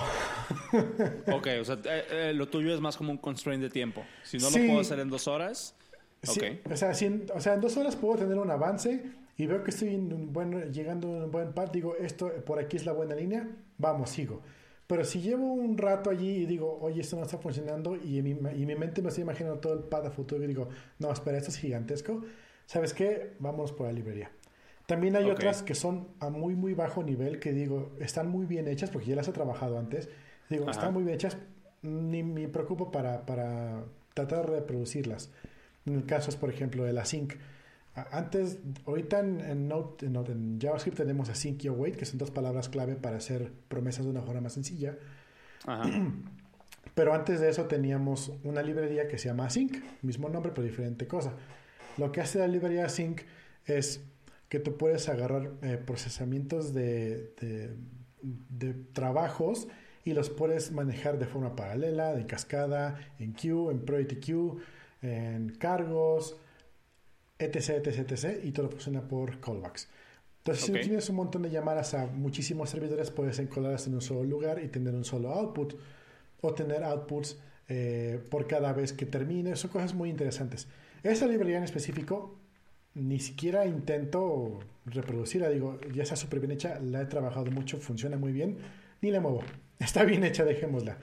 ok, o sea, eh, eh, lo tuyo es más como un constraint de tiempo. Si no lo puedo hacer en dos horas, sí, o, sea, o sea, en dos horas puedo tener un avance y veo que estoy llegando a un buen path, digo, esto por aquí es la buena línea, vamos, sigo. Pero si llevo un rato allí y digo, oye, esto no está funcionando y en mi, y mi mente me estoy imaginando todo el path a futuro y digo, no, espera, esto es gigantesco, ¿sabes qué? Vámonos por la librería. También hay otras que son a muy, muy bajo nivel que digo, están muy bien hechas porque ya las he trabajado antes. Digo, están muy bien hechas, ni me preocupo para, para tratar de reproducirlas. En el caso es, por ejemplo, de la sync. Antes, ahorita en, en, en, JavaScript tenemos async y await, que son dos palabras clave para hacer promesas de una forma más sencilla. [clears throat] Pero antes de eso teníamos una librería que se llama async, mismo nombre pero diferente cosa. Lo que hace la librería async es que tú puedes agarrar eh, procesamientos de, de, trabajos y los puedes manejar de forma paralela, de cascada, en queue, en priority queue, en cargos, etc, etc, etc, y todo funciona por callbacks. Entonces, si tienes un montón de llamadas a muchísimos servidores, puedes encodarlas en un solo lugar y tener un solo output, o tener outputs eh, por cada vez que termine. Son cosas muy interesantes. Esa librería en específico ni siquiera intento reproducirla. Digo, ya está súper bien hecha, la he trabajado mucho, funciona muy bien, ni la muevo. [laughs] Está bien hecha, dejémosla.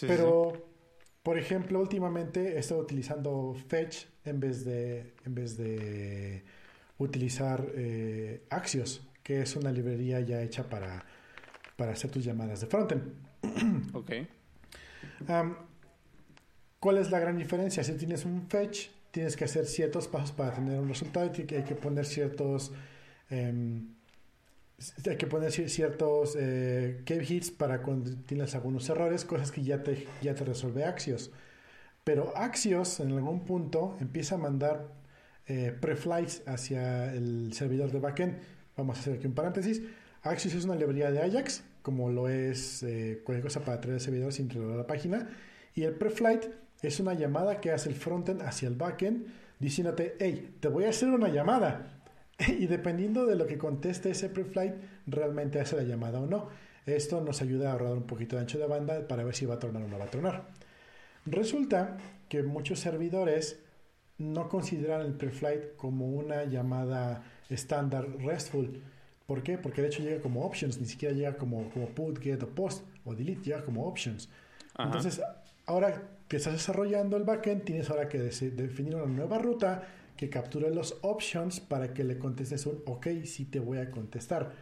Pero, por ejemplo, últimamente he estado utilizando Fetch en vez de, en vez de utilizar eh, Axios, que es una librería ya hecha para, para hacer tus llamadas de frontend. [clears throat] ok. ¿Cuál es la gran diferencia? Si tienes un fetch, tienes que hacer ciertos pasos para tener un resultado y hay que poner ciertos em, hay que poner ciertos eh, hits para cuando tienes algunos errores, cosas que ya te, ya te resuelve Axios. Pero Axios en algún punto empieza a mandar eh, preflights hacia el servidor de backend. Vamos a hacer aquí un paréntesis. Axios es una librería de Ajax, como lo es eh, cualquier cosa para traer el servidor sin traer la página. Y el preflight es una llamada que hace el frontend hacia el backend diciéndote, hey, te voy a hacer una llamada. [laughs] y dependiendo de lo que conteste ese preflight, realmente hace la llamada o no. Esto nos ayuda a ahorrar un poquito de ancho de banda para ver si va a tronar o no va a tronar. Resulta que muchos servidores no consideran el preflight como una llamada estándar RESTful. ¿Por qué? Porque de hecho llega como options, ni siquiera llega como, como put, get o post o delete, llega como options. Entonces, ahora que estás desarrollando el backend, tienes ahora que definir una nueva ruta que capture los options para que le contestes un ok, sí te voy a contestar.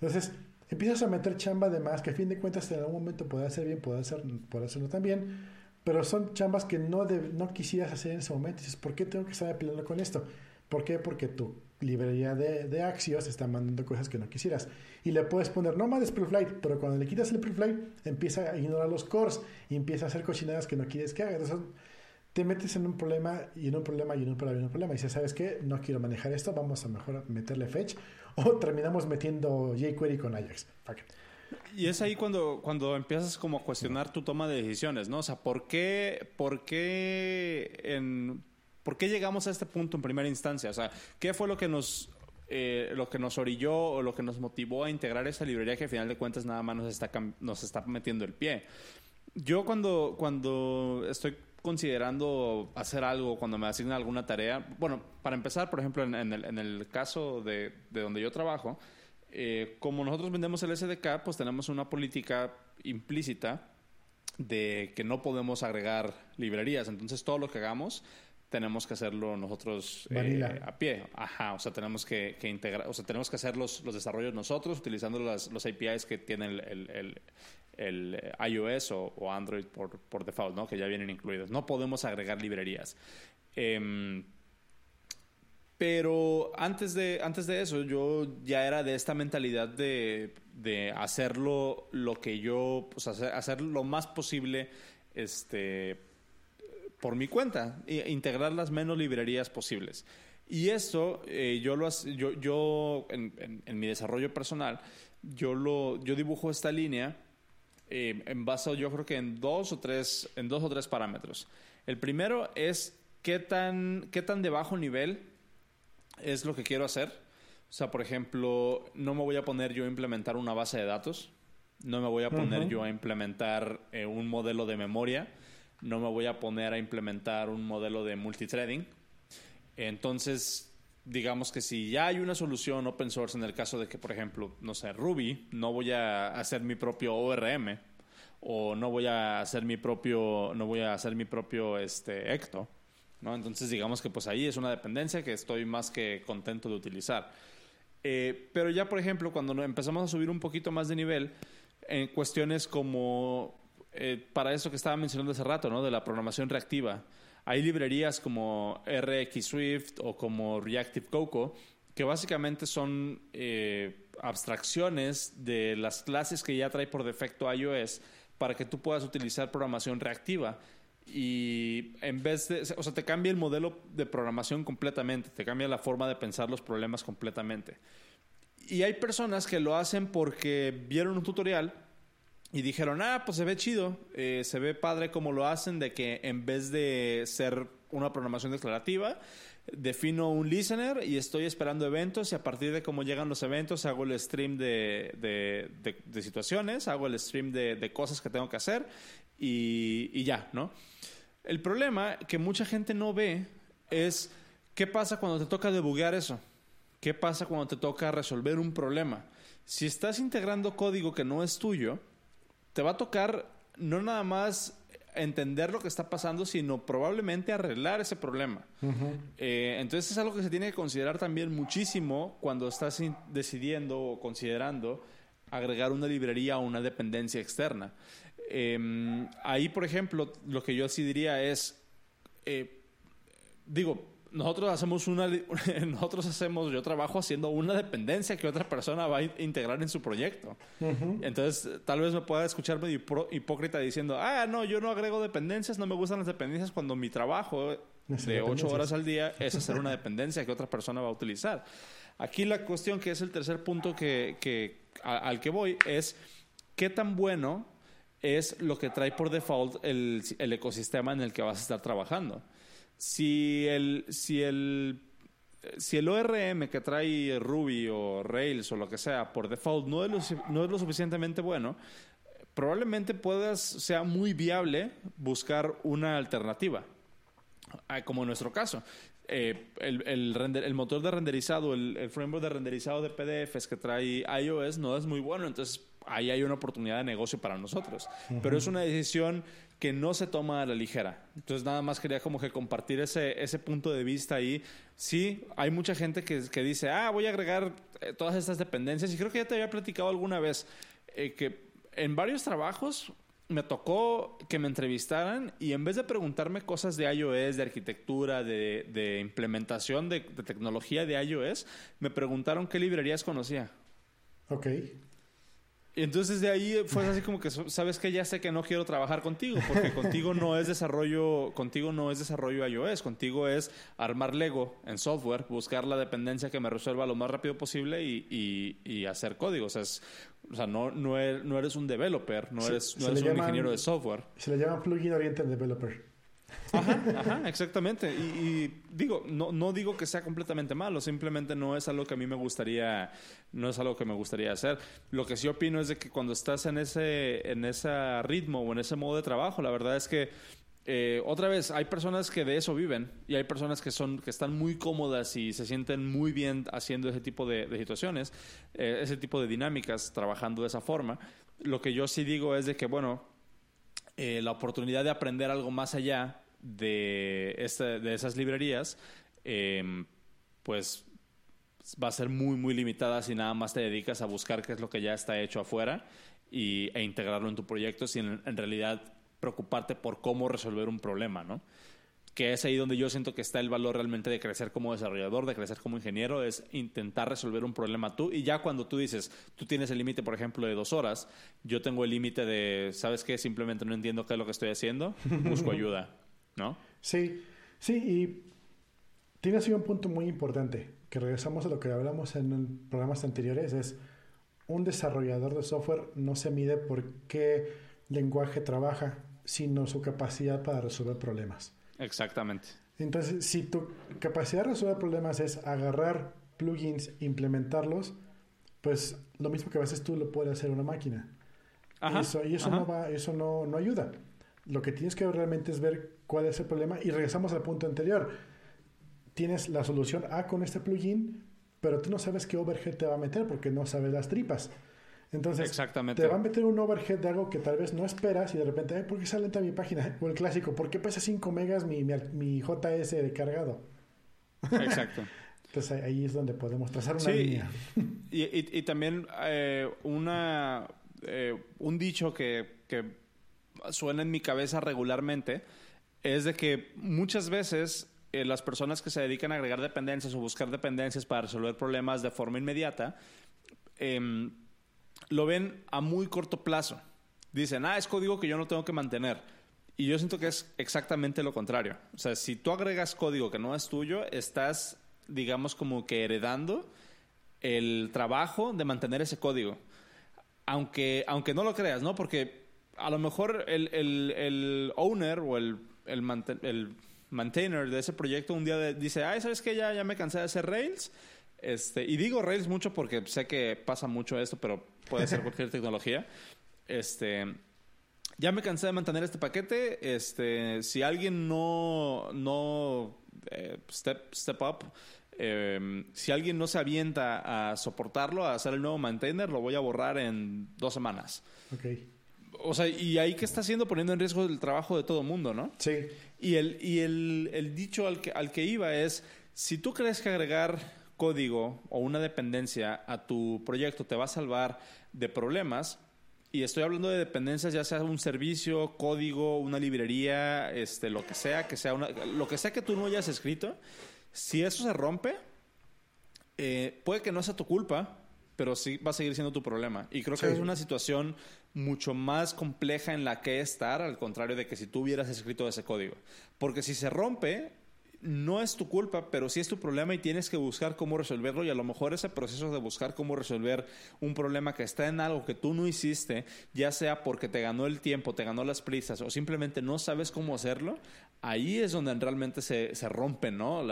Entonces, empiezas a meter chamba de más que a fin de cuentas en algún momento puede ser bien, puede, ser, puede hacerlo también, pero son chambas que no, no quisieras hacer en ese momento. dices, ¿por qué tengo que estar peleando con esto? ¿Por qué? Porque tu librería de, de Axios está mandando cosas que no quisieras. Y le puedes poner, no mandes preflight, pero cuando le quitas el preflight, empieza a ignorar los cores y empieza a hacer cochinadas que no quieres que haga. Entonces, te metes en un problema y en un problema y en un problema y en un problema. Y dices, ¿sabes qué? No quiero manejar esto, vamos a mejor meterle fetch. O terminamos metiendo jQuery con Ajax. Y es ahí cuando, cuando empiezas como a cuestionar tu toma de decisiones, ¿no? O sea, ¿por qué, por qué, en, ¿por qué llegamos a este punto en primera instancia? O sea, ¿qué fue lo que nos eh, lo que nos orilló o lo que nos motivó a integrar esta librería que al final de cuentas nada más nos está, nos está metiendo el pie. Yo cuando, cuando estoy considerando hacer algo cuando me asignan alguna tarea? Bueno, para empezar, por ejemplo, en, el, en el, caso de, de, donde yo trabajo, eh, como nosotros vendemos el SDK, pues tenemos una política implícita de que no podemos agregar librerías. Entonces, todo lo que hagamos tenemos que hacerlo nosotros eh, a pie. Ajá, o sea, tenemos que, integrar, o sea, tenemos que hacer los, los desarrollos nosotros utilizando las, los APIs que tiene el, el iOS o, Android por, por, default, ¿no? que ya vienen incluidos. No podemos agregar librerías. Em, pero antes de, antes de eso, yo ya era de esta mentalidad de, de hacerlo lo que yo, pues hacer, lo más posible este, por mi cuenta, e integrar las menos librerías posibles. Y esto, eh, yo, lo, yo, yo en, en, mi desarrollo personal, yo, lo, yo dibujo esta línea eh, en base yo creo que en dos o tres, en dos o tres parámetros. El primero es qué tan, qué tan de bajo nivel es lo que quiero hacer. O sea, por ejemplo, no me voy a poner yo a implementar una base de datos, no me voy a poner yo a implementar eh, un modelo de memoria, no me voy a poner a implementar un modelo de multithreading. Entonces, digamos que si ya hay una solución open source en el caso de que, por ejemplo, no sé, Ruby, no voy a hacer mi propio ORM o no voy a hacer mi propio, no voy a hacer mi propio este, Ecto, ¿no? Entonces, digamos que pues ahí es una dependencia que estoy más que contento de utilizar. Eh, pero ya, por ejemplo, cuando empezamos a subir un poquito más de nivel, en cuestiones como eh, para eso que estaba mencionando hace rato, ¿no? De la programación reactiva hay librerías como RX Swift o como Reactive Coco que básicamente son eh, abstracciones de las clases que ya trae por defecto iOS para que tú puedas utilizar programación reactiva y en vez de, o sea, te cambia el modelo de programación completamente, te cambia la forma de pensar los problemas completamente. Y hay personas que lo hacen porque vieron un tutorial y dijeron, ah, pues se ve chido, eh, se ve padre como lo hacen, de que en vez de ser una programación declarativa, defino un listener y estoy esperando eventos y a partir de cómo llegan los eventos hago el stream de, de, situaciones, hago el stream de, cosas que tengo que hacer y, y ya, ¿no? El problema que mucha gente no ve es qué pasa cuando te toca debuguear eso, qué pasa cuando te toca resolver un problema. Si estás integrando código que no es tuyo, te va a tocar no nada más entender lo que está pasando, sino probablemente arreglar ese problema. Eh, entonces es algo que se tiene que considerar también muchísimo cuando estás decidiendo o considerando agregar una librería o una dependencia externa. Em, ahí, por ejemplo, lo que yo sí diría es, eh, digo, nosotros hacemos una, [laughs] nosotros hacemos, yo trabajo haciendo una dependencia que otra persona va a integrar en su proyecto. Entonces, tal vez me pueda escuchar medio hipócrita diciendo, ah, no, yo no agrego dependencias, no me gustan las dependencias cuando mi trabajo de ocho horas al día [laughs] es hacer una dependencia que otra persona va a utilizar. Aquí la cuestión que es el tercer punto que, que al que voy es qué tan bueno es lo que trae por default el, el ecosistema en el que vas a estar trabajando si el, si el, si el ORM que trae Ruby o Rails o lo que sea por default no es lo, no es lo suficientemente bueno, probablemente puedas, sea muy viable buscar una alternativa, ah, como en nuestro caso. Eh, el, el, el, motor de renderizado, el, el, framework de renderizado de PDFs que trae iOS no es muy bueno, entonces ahí hay una oportunidad de negocio para nosotros. Pero es una decisión que no se toma a la ligera. Entonces nada más quería como que compartir ese, ese punto de vista ahí. Sí, hay mucha gente que, que dice, ah, voy a agregar eh, todas estas dependencias y creo que ya te había platicado alguna vez eh, que en varios trabajos me tocó que me entrevistaran y en vez de preguntarme cosas de iOS, de arquitectura, de, de implementación de, de, tecnología de iOS, me preguntaron qué librerías conocía. Ok. Y entonces de ahí fue así como que, sabes que ya sé que no quiero trabajar contigo, porque contigo no es desarrollo, contigo no es desarrollo iOS, contigo es armar Lego en software, buscar la dependencia que me resuelva lo más rápido posible y, y, hacer código. O sea, o sea no, no, eres, no eres un developer, no eres, no eres un ingeniero de software. Se le llama plugin oriented developer. Ajá, ajá, exactamente. Y, digo, no, no digo que sea completamente malo, simplemente no es algo que a mí me gustaría, no es algo que me gustaría hacer. Lo que sí opino es de que cuando estás en ese, en ese ritmo o en ese modo de trabajo, la verdad es que eh, otra vez, hay personas que de eso viven y hay personas que son que están muy cómodas y se sienten muy bien haciendo ese tipo de, situaciones, eh, ese tipo de dinámicas, trabajando de esa forma. Lo que yo sí digo es de que, bueno, eh, la oportunidad de aprender algo más allá de, este, de esas librerías, em, pues va a ser muy, muy limitada si nada más te dedicas a buscar qué es lo que ya está hecho afuera y, e integrarlo en tu proyecto sin en realidad preocuparte por cómo resolver un problema, ¿no? que es ahí donde yo siento que está el valor realmente de crecer como desarrollador, de crecer como ingeniero, es intentar resolver un problema tú. Y ya cuando tú dices, tú tienes el límite, por ejemplo, de dos horas, yo tengo el límite de, ¿sabes qué? Simplemente no entiendo qué es lo que estoy haciendo, busco [laughs] ayuda. ¿No? Sí, sí, y tienes un punto muy importante, que regresamos a lo que hablamos en programas anteriores, es un desarrollador de software no se mide por qué lenguaje trabaja, sino su capacidad para resolver problemas. Exactamente. Entonces, si tu capacidad de resolver problemas es agarrar plugins, implementarlos, pues lo mismo que haces tú lo puede hacer una máquina. y eso, y eso no va, eso no, no ayuda. Lo que tienes que ver realmente es ver cuál es el problema y regresamos al punto anterior. Tienes la solución A con este plugin, pero tú no sabes qué overhead te va a meter porque no sabes las tripas. Entonces, Exactamente. te va a meter un overhead de algo que tal vez no esperas y de repente, ¿por qué sale lenta mi página? [laughs] O el clásico, ¿por qué pesa 5 megas mi, mi, JS de cargado? Exacto. [laughs] Entonces ahí es donde podemos trazar una línea. Y, y, también eh, una, eh, un dicho que, que suena en mi cabeza regularmente es de que muchas veces eh, las personas que se dedican a agregar dependencias o buscar dependencias para resolver problemas de forma inmediata, em, lo ven a muy corto plazo. Dicen, ah, es código que yo no tengo que mantener. Y yo siento que es exactamente lo contrario. O sea, si tú agregas código que no es tuyo, estás, digamos, como que heredando el trabajo de mantener ese código. Aunque, aunque no lo creas, ¿no? Porque a lo mejor el, el owner o el el, el maintainer de ese proyecto un día dice, ay, ¿sabes qué? Ya, ya me cansé de hacer Rails. Este, y digo Rails mucho porque sé que pasa mucho esto, pero puede ser cualquier [laughs] tecnología. Este, ya me cansé de mantener este paquete. Este, si alguien no, no eh, step, step up, em, si alguien no se avienta a soportarlo, a hacer el nuevo maintainer, lo voy a borrar en dos semanas. Okay o sea, y ahí que está haciendo poniendo en riesgo el trabajo de todo mundo, ¿no? Sí. Y el, y el, el dicho al que, al que iba es, si tú crees que agregar código o una dependencia a tu proyecto te va a salvar de problemas, y estoy hablando de dependencias, ya sea un servicio, código, una librería, este, lo que sea, que sea una, lo que sea que tú no hayas escrito, si eso se rompe, eh, puede que no sea tu culpa, pero sí va a seguir siendo tu problema. Y creo que es una situación mucho más compleja en la que estar, al contrario de que si tú hubieras escrito ese código. Porque si se rompe, no es tu culpa, pero sí es tu problema y tienes que buscar cómo resolverlo y a lo mejor ese proceso de buscar cómo resolver un problema que está en algo que tú no hiciste, ya sea porque te ganó el tiempo, te ganó las prisas o simplemente no sabes cómo hacerlo, ahí es donde realmente se, se rompen, ¿no?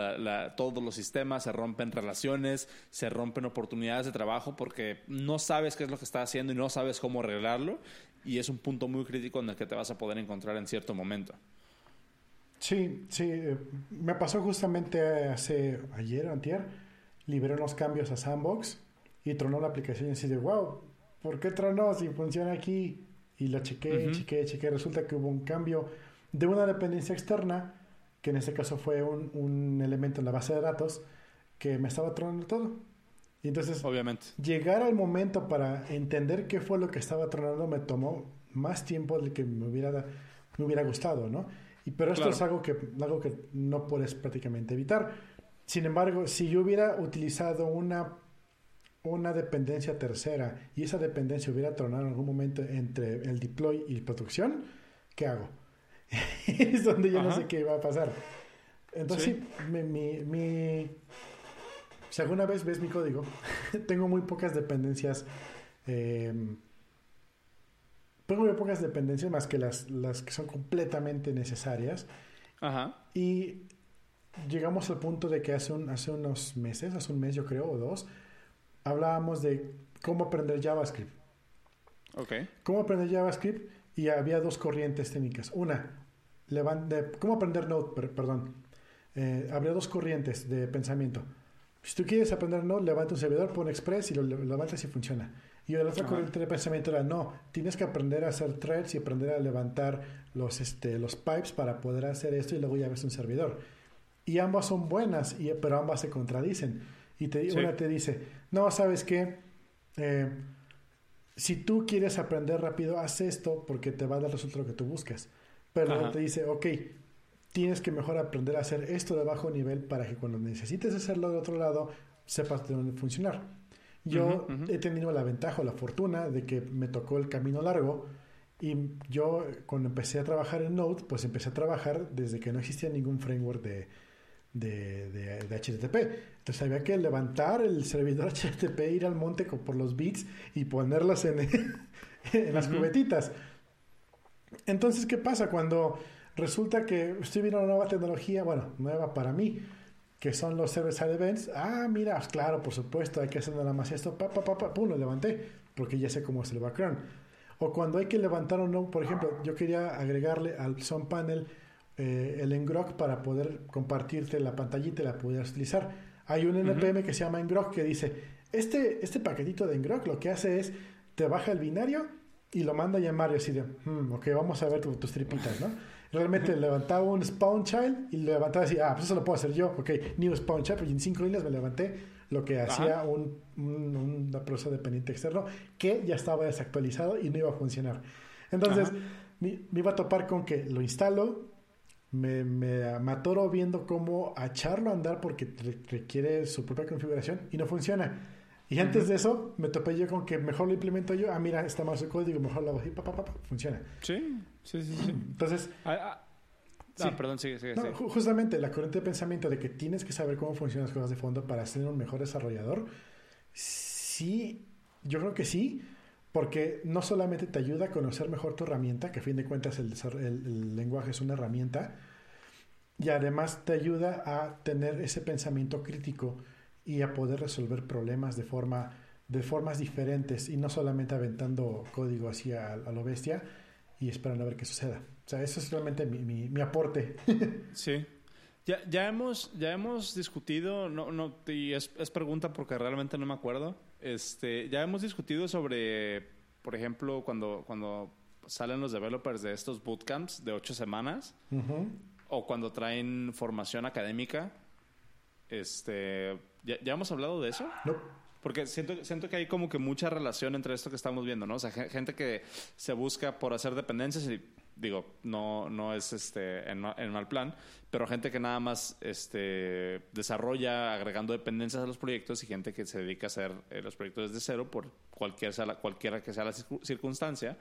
todos los sistemas, se rompen relaciones, se rompen oportunidades de trabajo porque no sabes qué es lo que está haciendo y no sabes cómo arreglarlo y es un punto muy crítico en el que te vas a poder encontrar en cierto momento. Sí, sí. Me pasó justamente hace ayer o antier. Liberé unos cambios a Sandbox y tronó la aplicación y así de, wow, ¿por qué tronó si funciona aquí? Y lo chequé, chequé, chequé. Resulta que hubo un cambio de una dependencia externa, que en este caso fue un, un elemento en la base de datos, que me estaba tronando todo. Y entonces, Obviamente. llegar al momento para entender qué fue lo que estaba tronando me tomó más tiempo del que me hubiera, me hubiera gustado, ¿no? Y, pero esto es algo que, algo que no puedes prácticamente evitar. Sin embargo, si yo hubiera utilizado una una dependencia tercera y esa dependencia hubiera tronado en algún momento entre el deploy y producción, ¿qué hago? [laughs] es donde yo no sé qué va a pasar. Entonces, sí, mi, mi, si alguna vez ves mi código, [laughs] tengo muy pocas dependencias. Eh, tengo muy pocas dependencias más que las, las que son completamente necesarias. Ajá. Y llegamos al punto de que hace, un, hace unos meses, hace un mes yo creo, o dos, hablábamos de cómo aprender JavaScript. Ok. Cómo aprender JavaScript y había dos corrientes técnicas. Una, de, cómo aprender Node, perdón. Eh, habría dos corrientes de pensamiento. Si tú quieres aprender Node, levanta un servidor, pon Express y lo, levantas y funciona. Y la otra corriente de pensamiento era, no, tienes que aprender a hacer threads y aprender a levantar los, este, los pipes para poder hacer esto y luego ya ves un servidor. Y ambas son buenas, y, pero ambas se contradicen. Y te, una te dice, no, ¿sabes qué? Eh, si tú quieres aprender rápido, haz esto porque te va a dar el resultado que tú buscas. Pero te dice, ok, tienes que mejor aprender a hacer esto de bajo nivel para que cuando necesites hacerlo de otro lado, sepas de dónde funcionar. Yo he tenido la ventaja o la fortuna de que me tocó el camino largo y yo cuando empecé a trabajar en Node, pues empecé a trabajar desde que no existía ningún framework de, de, de, HTTP. Entonces había que levantar el servidor [laughs] HTTP, ir al monte por los bits y ponerlos en, [laughs] en las cubetitas. Entonces, ¿qué pasa cuando resulta que estoy viendo una nueva tecnología, bueno, nueva para mí, que son los server-side events? Ah, mira, claro, por supuesto, hay que hacer nada más esto, pa, pa, pa, pum, lo levanté, porque ya sé cómo es el background. O cuando hay que levantar un no, por ejemplo, yo quería agregarle al Sun Panel eh, el Ngrok para poder compartirte la pantallita y la pudieras utilizar. Hay un NPM que se llama Ngrok que dice, este, este paquetito de Ngrok lo que hace es, te baja el binario y lo manda a llamar y así de, hmm, ok, vamos a ver tus tripitas, ¿no? Realmente levantaba un spawn child y levantaba así, ah, pues eso lo puedo hacer yo, ok, new spawn child, y en cinco líneas me levanté lo que hacía un, un, una proceso dependiente externo que ya estaba desactualizado y no iba a funcionar. Entonces, me, me, iba a topar con que lo instalo, me, me, atoro viendo cómo echarlo a andar porque requiere su propia configuración y no funciona. Y antes de eso, me topé yo con que mejor lo implemento yo. Ah, mira, está más el código, mejor lo hago así, pa, pa, pa, funciona. Sí, sí, sí, sí. Entonces... Ah, ah, ah perdón, sigue, sigue, no, Justamente la corriente de pensamiento de que tienes que saber cómo funcionan las cosas de fondo para ser un mejor desarrollador, sí, yo creo que sí, porque no solamente te ayuda a conocer mejor tu herramienta, que a fin de cuentas el, el, lenguaje es una herramienta, y además te ayuda a tener ese pensamiento crítico y a poder resolver problemas de forma de formas diferentes y no solamente aventando código así a, lo bestia y esperando a ver qué suceda. O sea, eso es realmente mi, mi, aporte. [laughs] sí. Ya, ya, hemos, ya hemos discutido, no, no, y es, es pregunta porque realmente no me acuerdo, este, ya hemos discutido sobre, por ejemplo, cuando, cuando salen los developers de estos bootcamps de ocho semanas o cuando traen formación académica. Este, ¿ya, hemos hablado de eso? No. Porque siento, siento que hay como que mucha relación entre esto que estamos viendo, ¿no? O sea, gente que se busca por hacer dependencias y digo, no, no es este en, mal plan, pero gente que nada más este, desarrolla agregando dependencias a los proyectos y gente que se dedica a hacer eh, los proyectos desde cero por cualquier cualquiera que sea la circunstancia.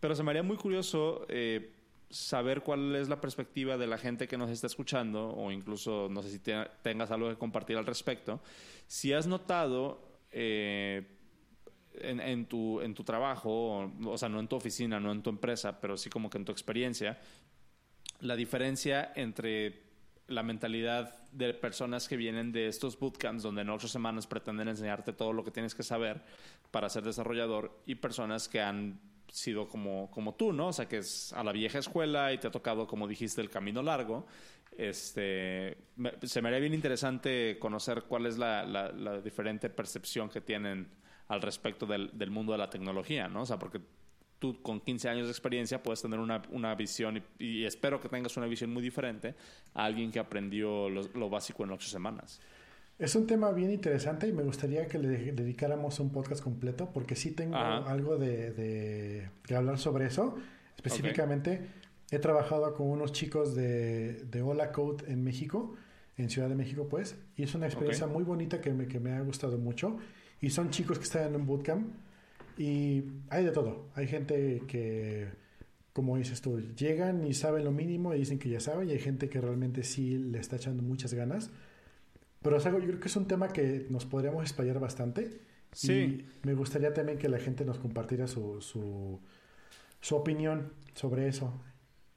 Pero se me haría muy curioso eh, saber cuál es la perspectiva de la gente que nos está escuchando o incluso no sé si tengas algo que compartir al respecto. Si has notado... Eh, en, tu, en tu trabajo, o, sea, no en tu oficina, no en tu empresa, pero sí como que en tu experiencia, la diferencia entre la mentalidad de personas que vienen de estos bootcamps donde en ocho semanas pretenden enseñarte todo lo que tienes que saber para ser desarrollador y personas que han sido como, como tú, ¿no? O sea, que es a la vieja escuela y te ha tocado, como dijiste, el camino largo. Este, se me haría bien interesante conocer cuál es la, la diferente percepción que tienen al respecto del, del, mundo de la tecnología, ¿no? O sea, porque tú con 15 años de experiencia puedes tener una, una visión y, espero que tengas una visión muy diferente a alguien que aprendió lo, básico en ocho semanas. Es un tema bien interesante y me gustaría que le dedicáramos un podcast completo porque sí tengo algo de, de, hablar sobre eso. Específicamente, he trabajado con unos chicos de, de Hola Code en México, en Ciudad de México, pues, y es una experiencia muy bonita que me, que me ha gustado mucho Y son chicos que están en un bootcamp y hay de todo. Hay gente que, como dices tú, llegan y saben lo mínimo y dicen que ya saben y hay gente que realmente sí le está echando muchas ganas. Pero es algo, yo creo que es un tema que nos podríamos explayar bastante. Sí. Y me gustaría también que la gente nos compartiera su, su, su opinión sobre eso.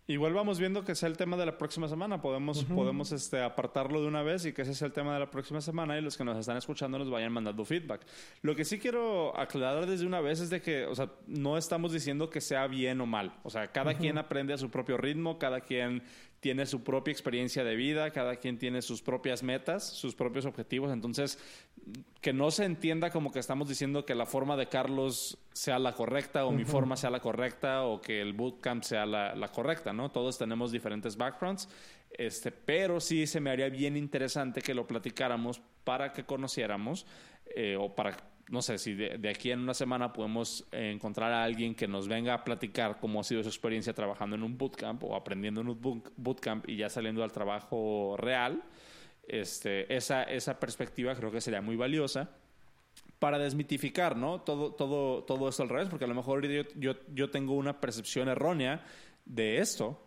Igual vamos viendo que sea el tema de la próxima semana. Podemos, podemos este, apartarlo de una vez y que ese sea el tema de la próxima semana y los que nos están escuchando nos vayan mandando feedback. Lo que sí quiero aclarar desde una vez es de que, o sea, no estamos diciendo que sea bien o mal. O sea, cada quien aprende a su propio ritmo, cada quien tiene su propia experiencia de vida, cada quien tiene sus propias metas, sus propios objetivos. Entonces, que no se entienda como que estamos diciendo que la forma de Carlos sea la correcta o mi forma sea la correcta o que el bootcamp sea la, correcta, ¿no? Todos tenemos diferentes backgrounds, este, pero sí se me haría bien interesante que lo platicáramos para que conociéramos eh, o para no sé, si de, aquí en una semana podemos encontrar a alguien que nos venga a platicar cómo ha sido su experiencia trabajando en un bootcamp o aprendiendo en un bootcamp y ya saliendo al trabajo real, este, esa, esa perspectiva creo que sería muy valiosa para desmitificar, ¿no? Todo, todo, todo esto al revés, porque a lo mejor yo, yo, yo tengo una percepción errónea de esto,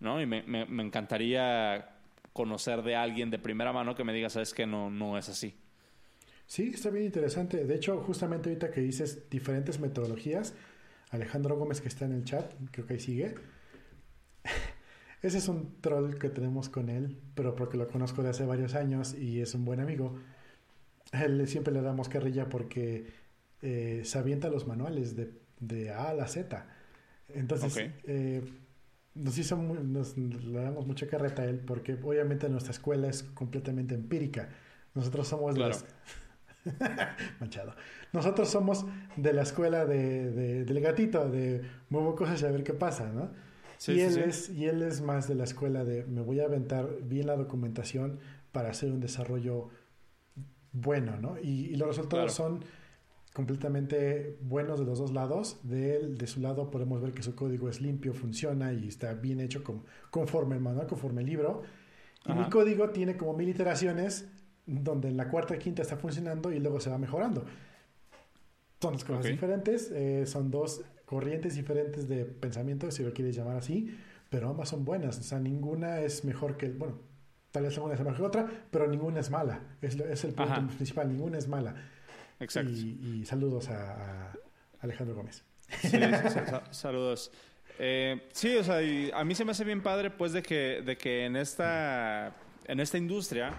¿no? Y me, me, me encantaría conocer de alguien de primera mano que me diga, sabes que no, no es así. Sí, está bien interesante. De hecho, justamente ahorita que dices diferentes metodologías, Alejandro Gómez que está en el chat, creo que ahí sigue. [laughs] Ese es un troll que tenemos con él, pero porque lo conozco de hace varios años y es un buen amigo. él siempre le damos carrilla porque eh, se avienta los manuales de, de, A a la Z. Entonces, eh, nos hizo nos, le damos mucha carreta a él porque obviamente nuestra escuela es completamente empírica. Nosotros somos las [laughs] Manchado. Nosotros somos de la escuela de, del gatito, de muevo cosas y a ver qué pasa, ¿no? y, él Es, y él es más de la escuela de me voy a aventar bien la documentación para hacer un desarrollo bueno, ¿no? Y, los resultados son completamente buenos de los dos lados. De él, de su lado, podemos ver que su código es limpio, funciona y está bien hecho conforme el manual, conforme el libro. Y mi código tiene como mil iteraciones donde en la cuarta y quinta está funcionando y luego se va mejorando. Son dos cosas diferentes, eh, son dos corrientes diferentes de pensamiento, si lo quieres llamar así, pero ambas son buenas. O sea, ninguna es mejor que, bueno, tal vez una es mejor que otra, pero ninguna es mala. Es, es el punto principal, ninguna es mala. Exacto. Y, saludos a, Alejandro Gómez. saludos. Eh, sí, o sea, a mí se me hace bien padre, pues, de que, de que en esta, en esta industria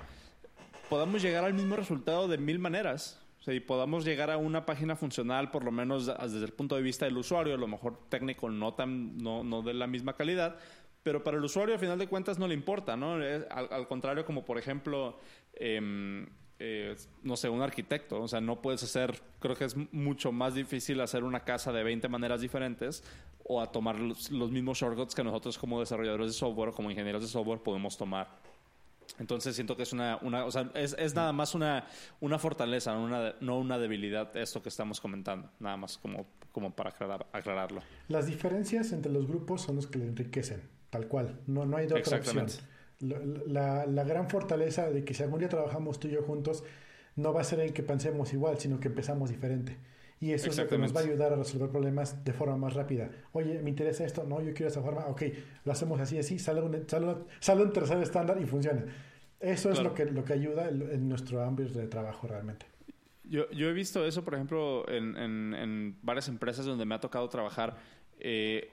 podamos llegar al mismo resultado de mil maneras. O sea, y podamos llegar a una página funcional, por lo menos desde el punto de vista del usuario, a lo mejor técnico no, tan, no, no de la misma calidad, pero para el usuario, a final de cuentas, no le importa, ¿no? al, contrario, como por ejemplo, em, eh, no sé, un arquitecto. O sea, no puedes hacer, creo que es mucho más difícil hacer una casa de 20 maneras diferentes o a tomar los, mismos shortcuts que nosotros como desarrolladores de software, como ingenieros de software, podemos tomar entonces siento que es una, una o sea, es, es, nada más una, una fortaleza, no una, no una debilidad esto que estamos comentando, nada más como, como para aclarar, aclararlo. Las diferencias entre los grupos son los que le enriquecen, tal cual, no, no hay de otra opción. La, la, gran fortaleza de que si algún día trabajamos tú y yo juntos, no va a ser en que pensemos igual, sino que empezamos diferente. Y eso es lo que nos va a ayudar a resolver problemas de forma más rápida. Oye, me interesa esto, no, yo quiero esa forma, ok, lo hacemos así, así, sale un, sale, sale un tercer estándar y funciona. Eso es lo que, lo que ayuda en nuestro ámbito de trabajo realmente. Yo, yo he visto eso, por ejemplo, en, en, varias empresas donde me ha tocado trabajar. Eh,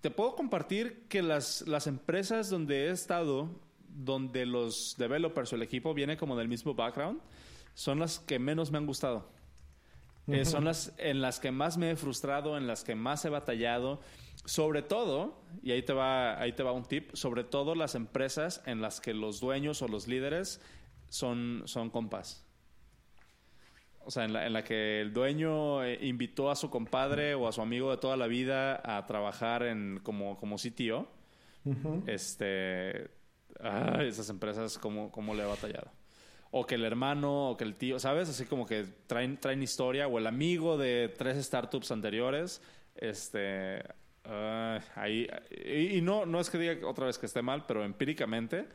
te puedo compartir que las, las empresas donde he estado, donde los developers o el equipo viene como del mismo background, son las que menos me han gustado. Eh, son las en las que más me he frustrado, en las que más he batallado. Sobre todo, y ahí te va, ahí te va un tip, sobre todo las empresas en las que los dueños o los líderes son, son compas. O sea, en la, en la que el dueño eh, invitó a su compadre o a su amigo de toda la vida a trabajar en como, como CTO. Este. esas empresas, ¿cómo, ¿cómo le ha batallado? o que el hermano o que el tío, ¿sabes? Así como que traen, traen historia o el amigo de tres startups anteriores. Este, ahí, y, no, no es que diga otra vez que esté mal, pero empíricamente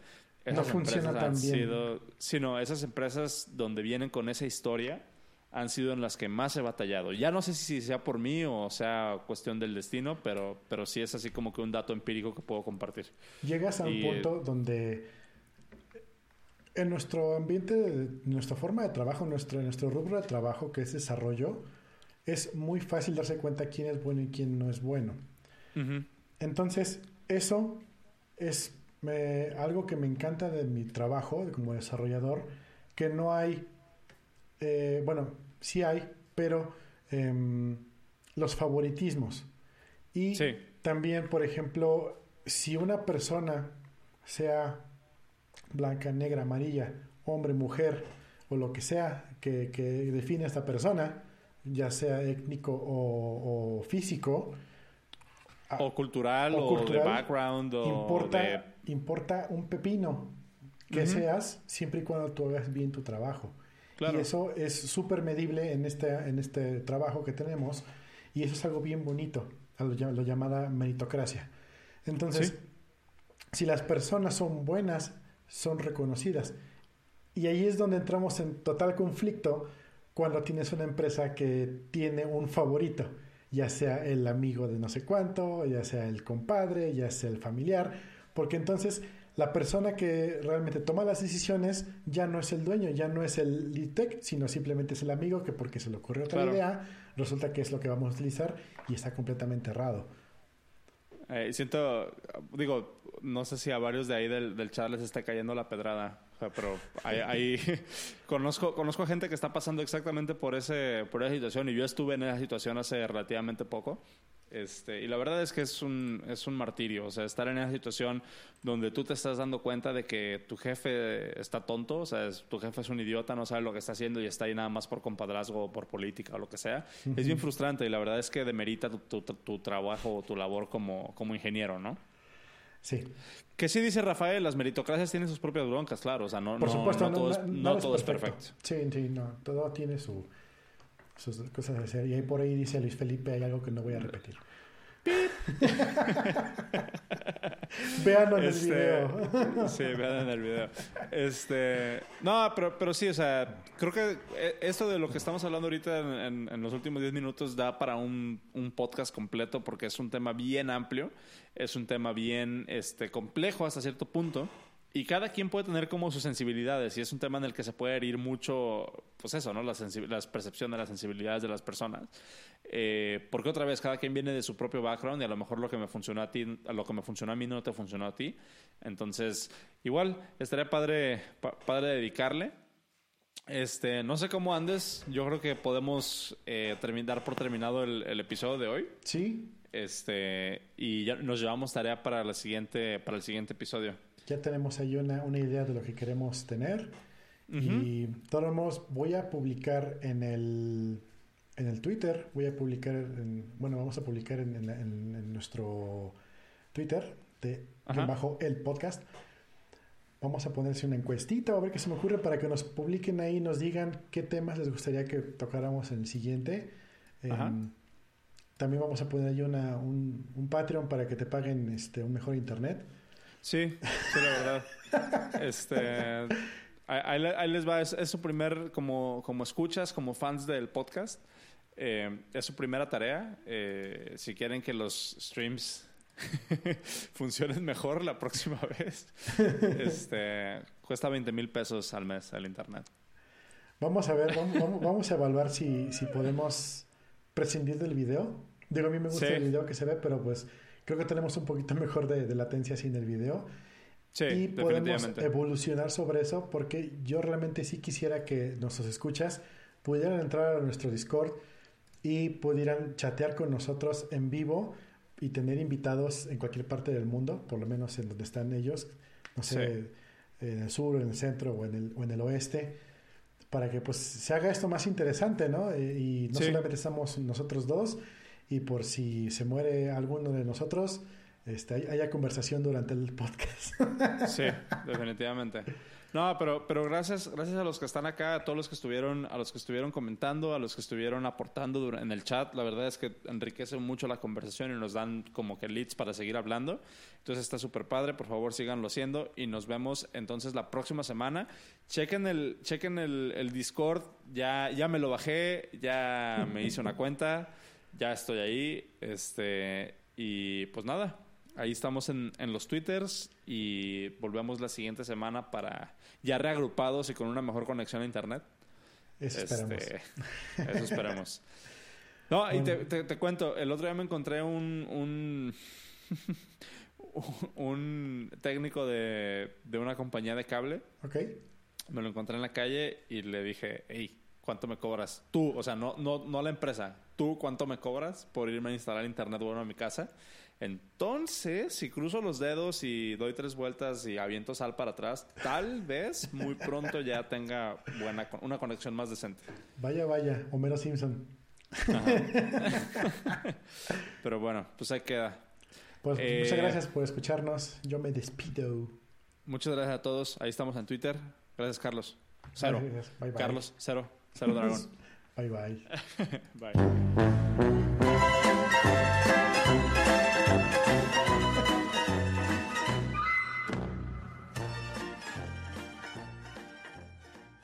esas no funciona empresas han sido, sino esas empresas donde vienen con esa historia han sido en las que más he batallado. Ya no sé si sea por mí o sea cuestión del destino, pero, pero sí es así como que un dato empírico que puedo compartir. Llegas a un punto donde en nuestro ambiente, nuestra forma de trabajo, nuestro, nuestro rubro de trabajo que es desarrollo, es muy fácil darse cuenta quién es bueno y quién no es bueno. Entonces, eso es algo que me encanta de mi trabajo como desarrollador, que no hay, eh, bueno, sí hay, pero em, los favoritismos. Y también, por ejemplo, si una persona, sea blanca, negra, amarilla, hombre, mujer, o lo que sea que, define a esta persona, ya sea étnico o, físico, o cultural, o, de background, o importa, importa un pepino que seas siempre y cuando tú hagas bien tu trabajo. Y eso es súper medible en este, en este trabajo que tenemos y eso es algo bien bonito, lo, lo llamada meritocracia. Entonces, si las personas son buenas, son reconocidas. Y ahí es donde entramos en total conflicto cuando tienes una empresa que tiene un favorito, ya sea el amigo de no sé cuánto, ya sea el compadre, ya sea el familiar, porque entonces la persona que realmente toma las decisiones ya no es el dueño, ya no es el lead tech, sino simplemente es el amigo que porque se le ocurrió otra idea, resulta que es lo que vamos a utilizar y está completamente errado. Eh, siento, digo, no sé si a varios de ahí del, del chat les está cayendo la pedrada, pero ahí, [laughs] conozco, conozco a gente que está pasando exactamente por, ese, por esa situación y yo estuve en esa situación hace relativamente poco. Este, y la verdad es que es un, es un martirio, o sea, estar en esa situación donde tú te estás dando cuenta de que tu jefe está tonto, o sea, tu jefe es un idiota, no sabe lo que está haciendo y está ahí nada más por compadrazgo o por política o lo que sea. Es bien frustrante y la verdad es que demerita tu, tu, trabajo o tu labor como, como ingeniero, ¿no? Sí. Que sí dice Rafael, las meritocracias tienen sus propias broncas, claro, o sea, no, Por supuesto, no, todo, es, no todo es perfecto. Sí, sí, no, todo tiene su sus cosas de hacer. Y ahí por ahí dice Luis Felipe, hay algo que no voy a repetir. [laughs] Veanlo en el este, video. sí, vean en el video. Este, no, pero, pero sí, o sea, creo que eh, esto de lo que estamos hablando ahorita en, en los últimos 10 minutos da para un, un, podcast completo porque es un tema bien amplio, es un tema bien este, complejo hasta cierto punto. Y cada quien puede tener como sus sensibilidades y es un tema en el que se puede herir mucho, pues eso, ¿no? La, la percepción de las sensibilidades de las personas. Eh, porque otra vez, cada quien viene de su propio background y a lo mejor lo que me funcionó a ti, lo que me funcionó a mí no te funcionó a ti. Entonces, igual, estaría padre, padre dedicarle. Este, no sé cómo andes. Yo creo que podemos eh, terminar por terminado el, el, episodio de hoy. Sí. Este, y ya nos llevamos tarea para la siguiente, para el siguiente episodio ya tenemos ahí una, una idea de lo que queremos tener. Y de todos modos, voy a publicar en el, en el Twitter, voy a publicar, bueno, vamos a publicar en, en, nuestro Twitter, de bajo el podcast. Vamos a ponerse una encuestita a ver qué se me ocurre para que nos publiquen ahí y nos digan qué temas les gustaría que tocáramos en el siguiente. Em, también vamos a poner ahí una, un, un Patreon para que te paguen este, un mejor internet. Sí, sí, la verdad. este, ahí, les va, es, su primer, como, como escuchas, como fans del podcast, eh, es su primera tarea. Eh, si quieren que los streams [laughs] funcionen mejor la próxima [laughs] vez, este, cuesta 20 mil pesos al mes el internet. Vamos a ver, vamos, vamos a evaluar si, si podemos prescindir del video. Digo, a mí me gusta el video que se ve, pero pues creo que tenemos un poquito [laughs] mejor de, latencia sin el video. Sí, y podemos evolucionar sobre eso porque yo realmente sí quisiera que nuestros escuchas pudieran entrar a nuestro Discord y pudieran chatear con nosotros en vivo y tener invitados en cualquier parte del mundo, por lo menos en donde están ellos, no sé, en el sur, en el centro o en el, o en el oeste, para que pues se haga esto más interesante, ¿no? Y, no solamente estamos nosotros dos, y por si se muere alguno de nosotros, este, haya conversación durante el podcast. [laughs] Sí, [laughs] definitivamente. No, pero, pero gracias, gracias a los que están acá, a todos los que estuvieron, a los que estuvieron comentando, a los que estuvieron aportando en el chat. La verdad es que enriquece mucho la conversación y nos dan como que leads para seguir hablando. Entonces está súper padre. Por favor, síganlo haciendo y nos vemos entonces la próxima semana. Chequen el, chequen el, el Discord. Ya, ya me lo bajé, ya me hice una cuenta, ya estoy ahí. Este, y pues nada, Ahí estamos en, en los Twitters y volvemos la siguiente semana para ya reagrupados y con una mejor conexión a internet. Eso esperamos. Este, [laughs] eso esperemos. No, y te, te- te cuento, el otro día me encontré un, un, [laughs] un técnico de, de una compañía de cable. ¿Ok? Me lo encontré en la calle y le dije, hey, ¿cuánto me cobras? Tú, o sea, no, no, no la empresa. ¿Tú cuánto me cobras por irme a instalar internet bueno a mi casa? Entonces, si cruzo los dedos y doy tres vueltas y aviento sal para atrás, tal vez muy pronto ya tenga buena, una conexión más decente. Vaya, vaya, Homero Simpson. [laughs] Pero bueno, pues ahí queda. Pues Eh, muchas gracias por escucharnos. Yo me despido. Muchas gracias a todos. Ahí estamos en Twitter. Gracias, Carlos. Cero. Gracias. Bye, bye. Carlos, cero. Cero dragón. [laughs] Bye bye. [laughs] Bye.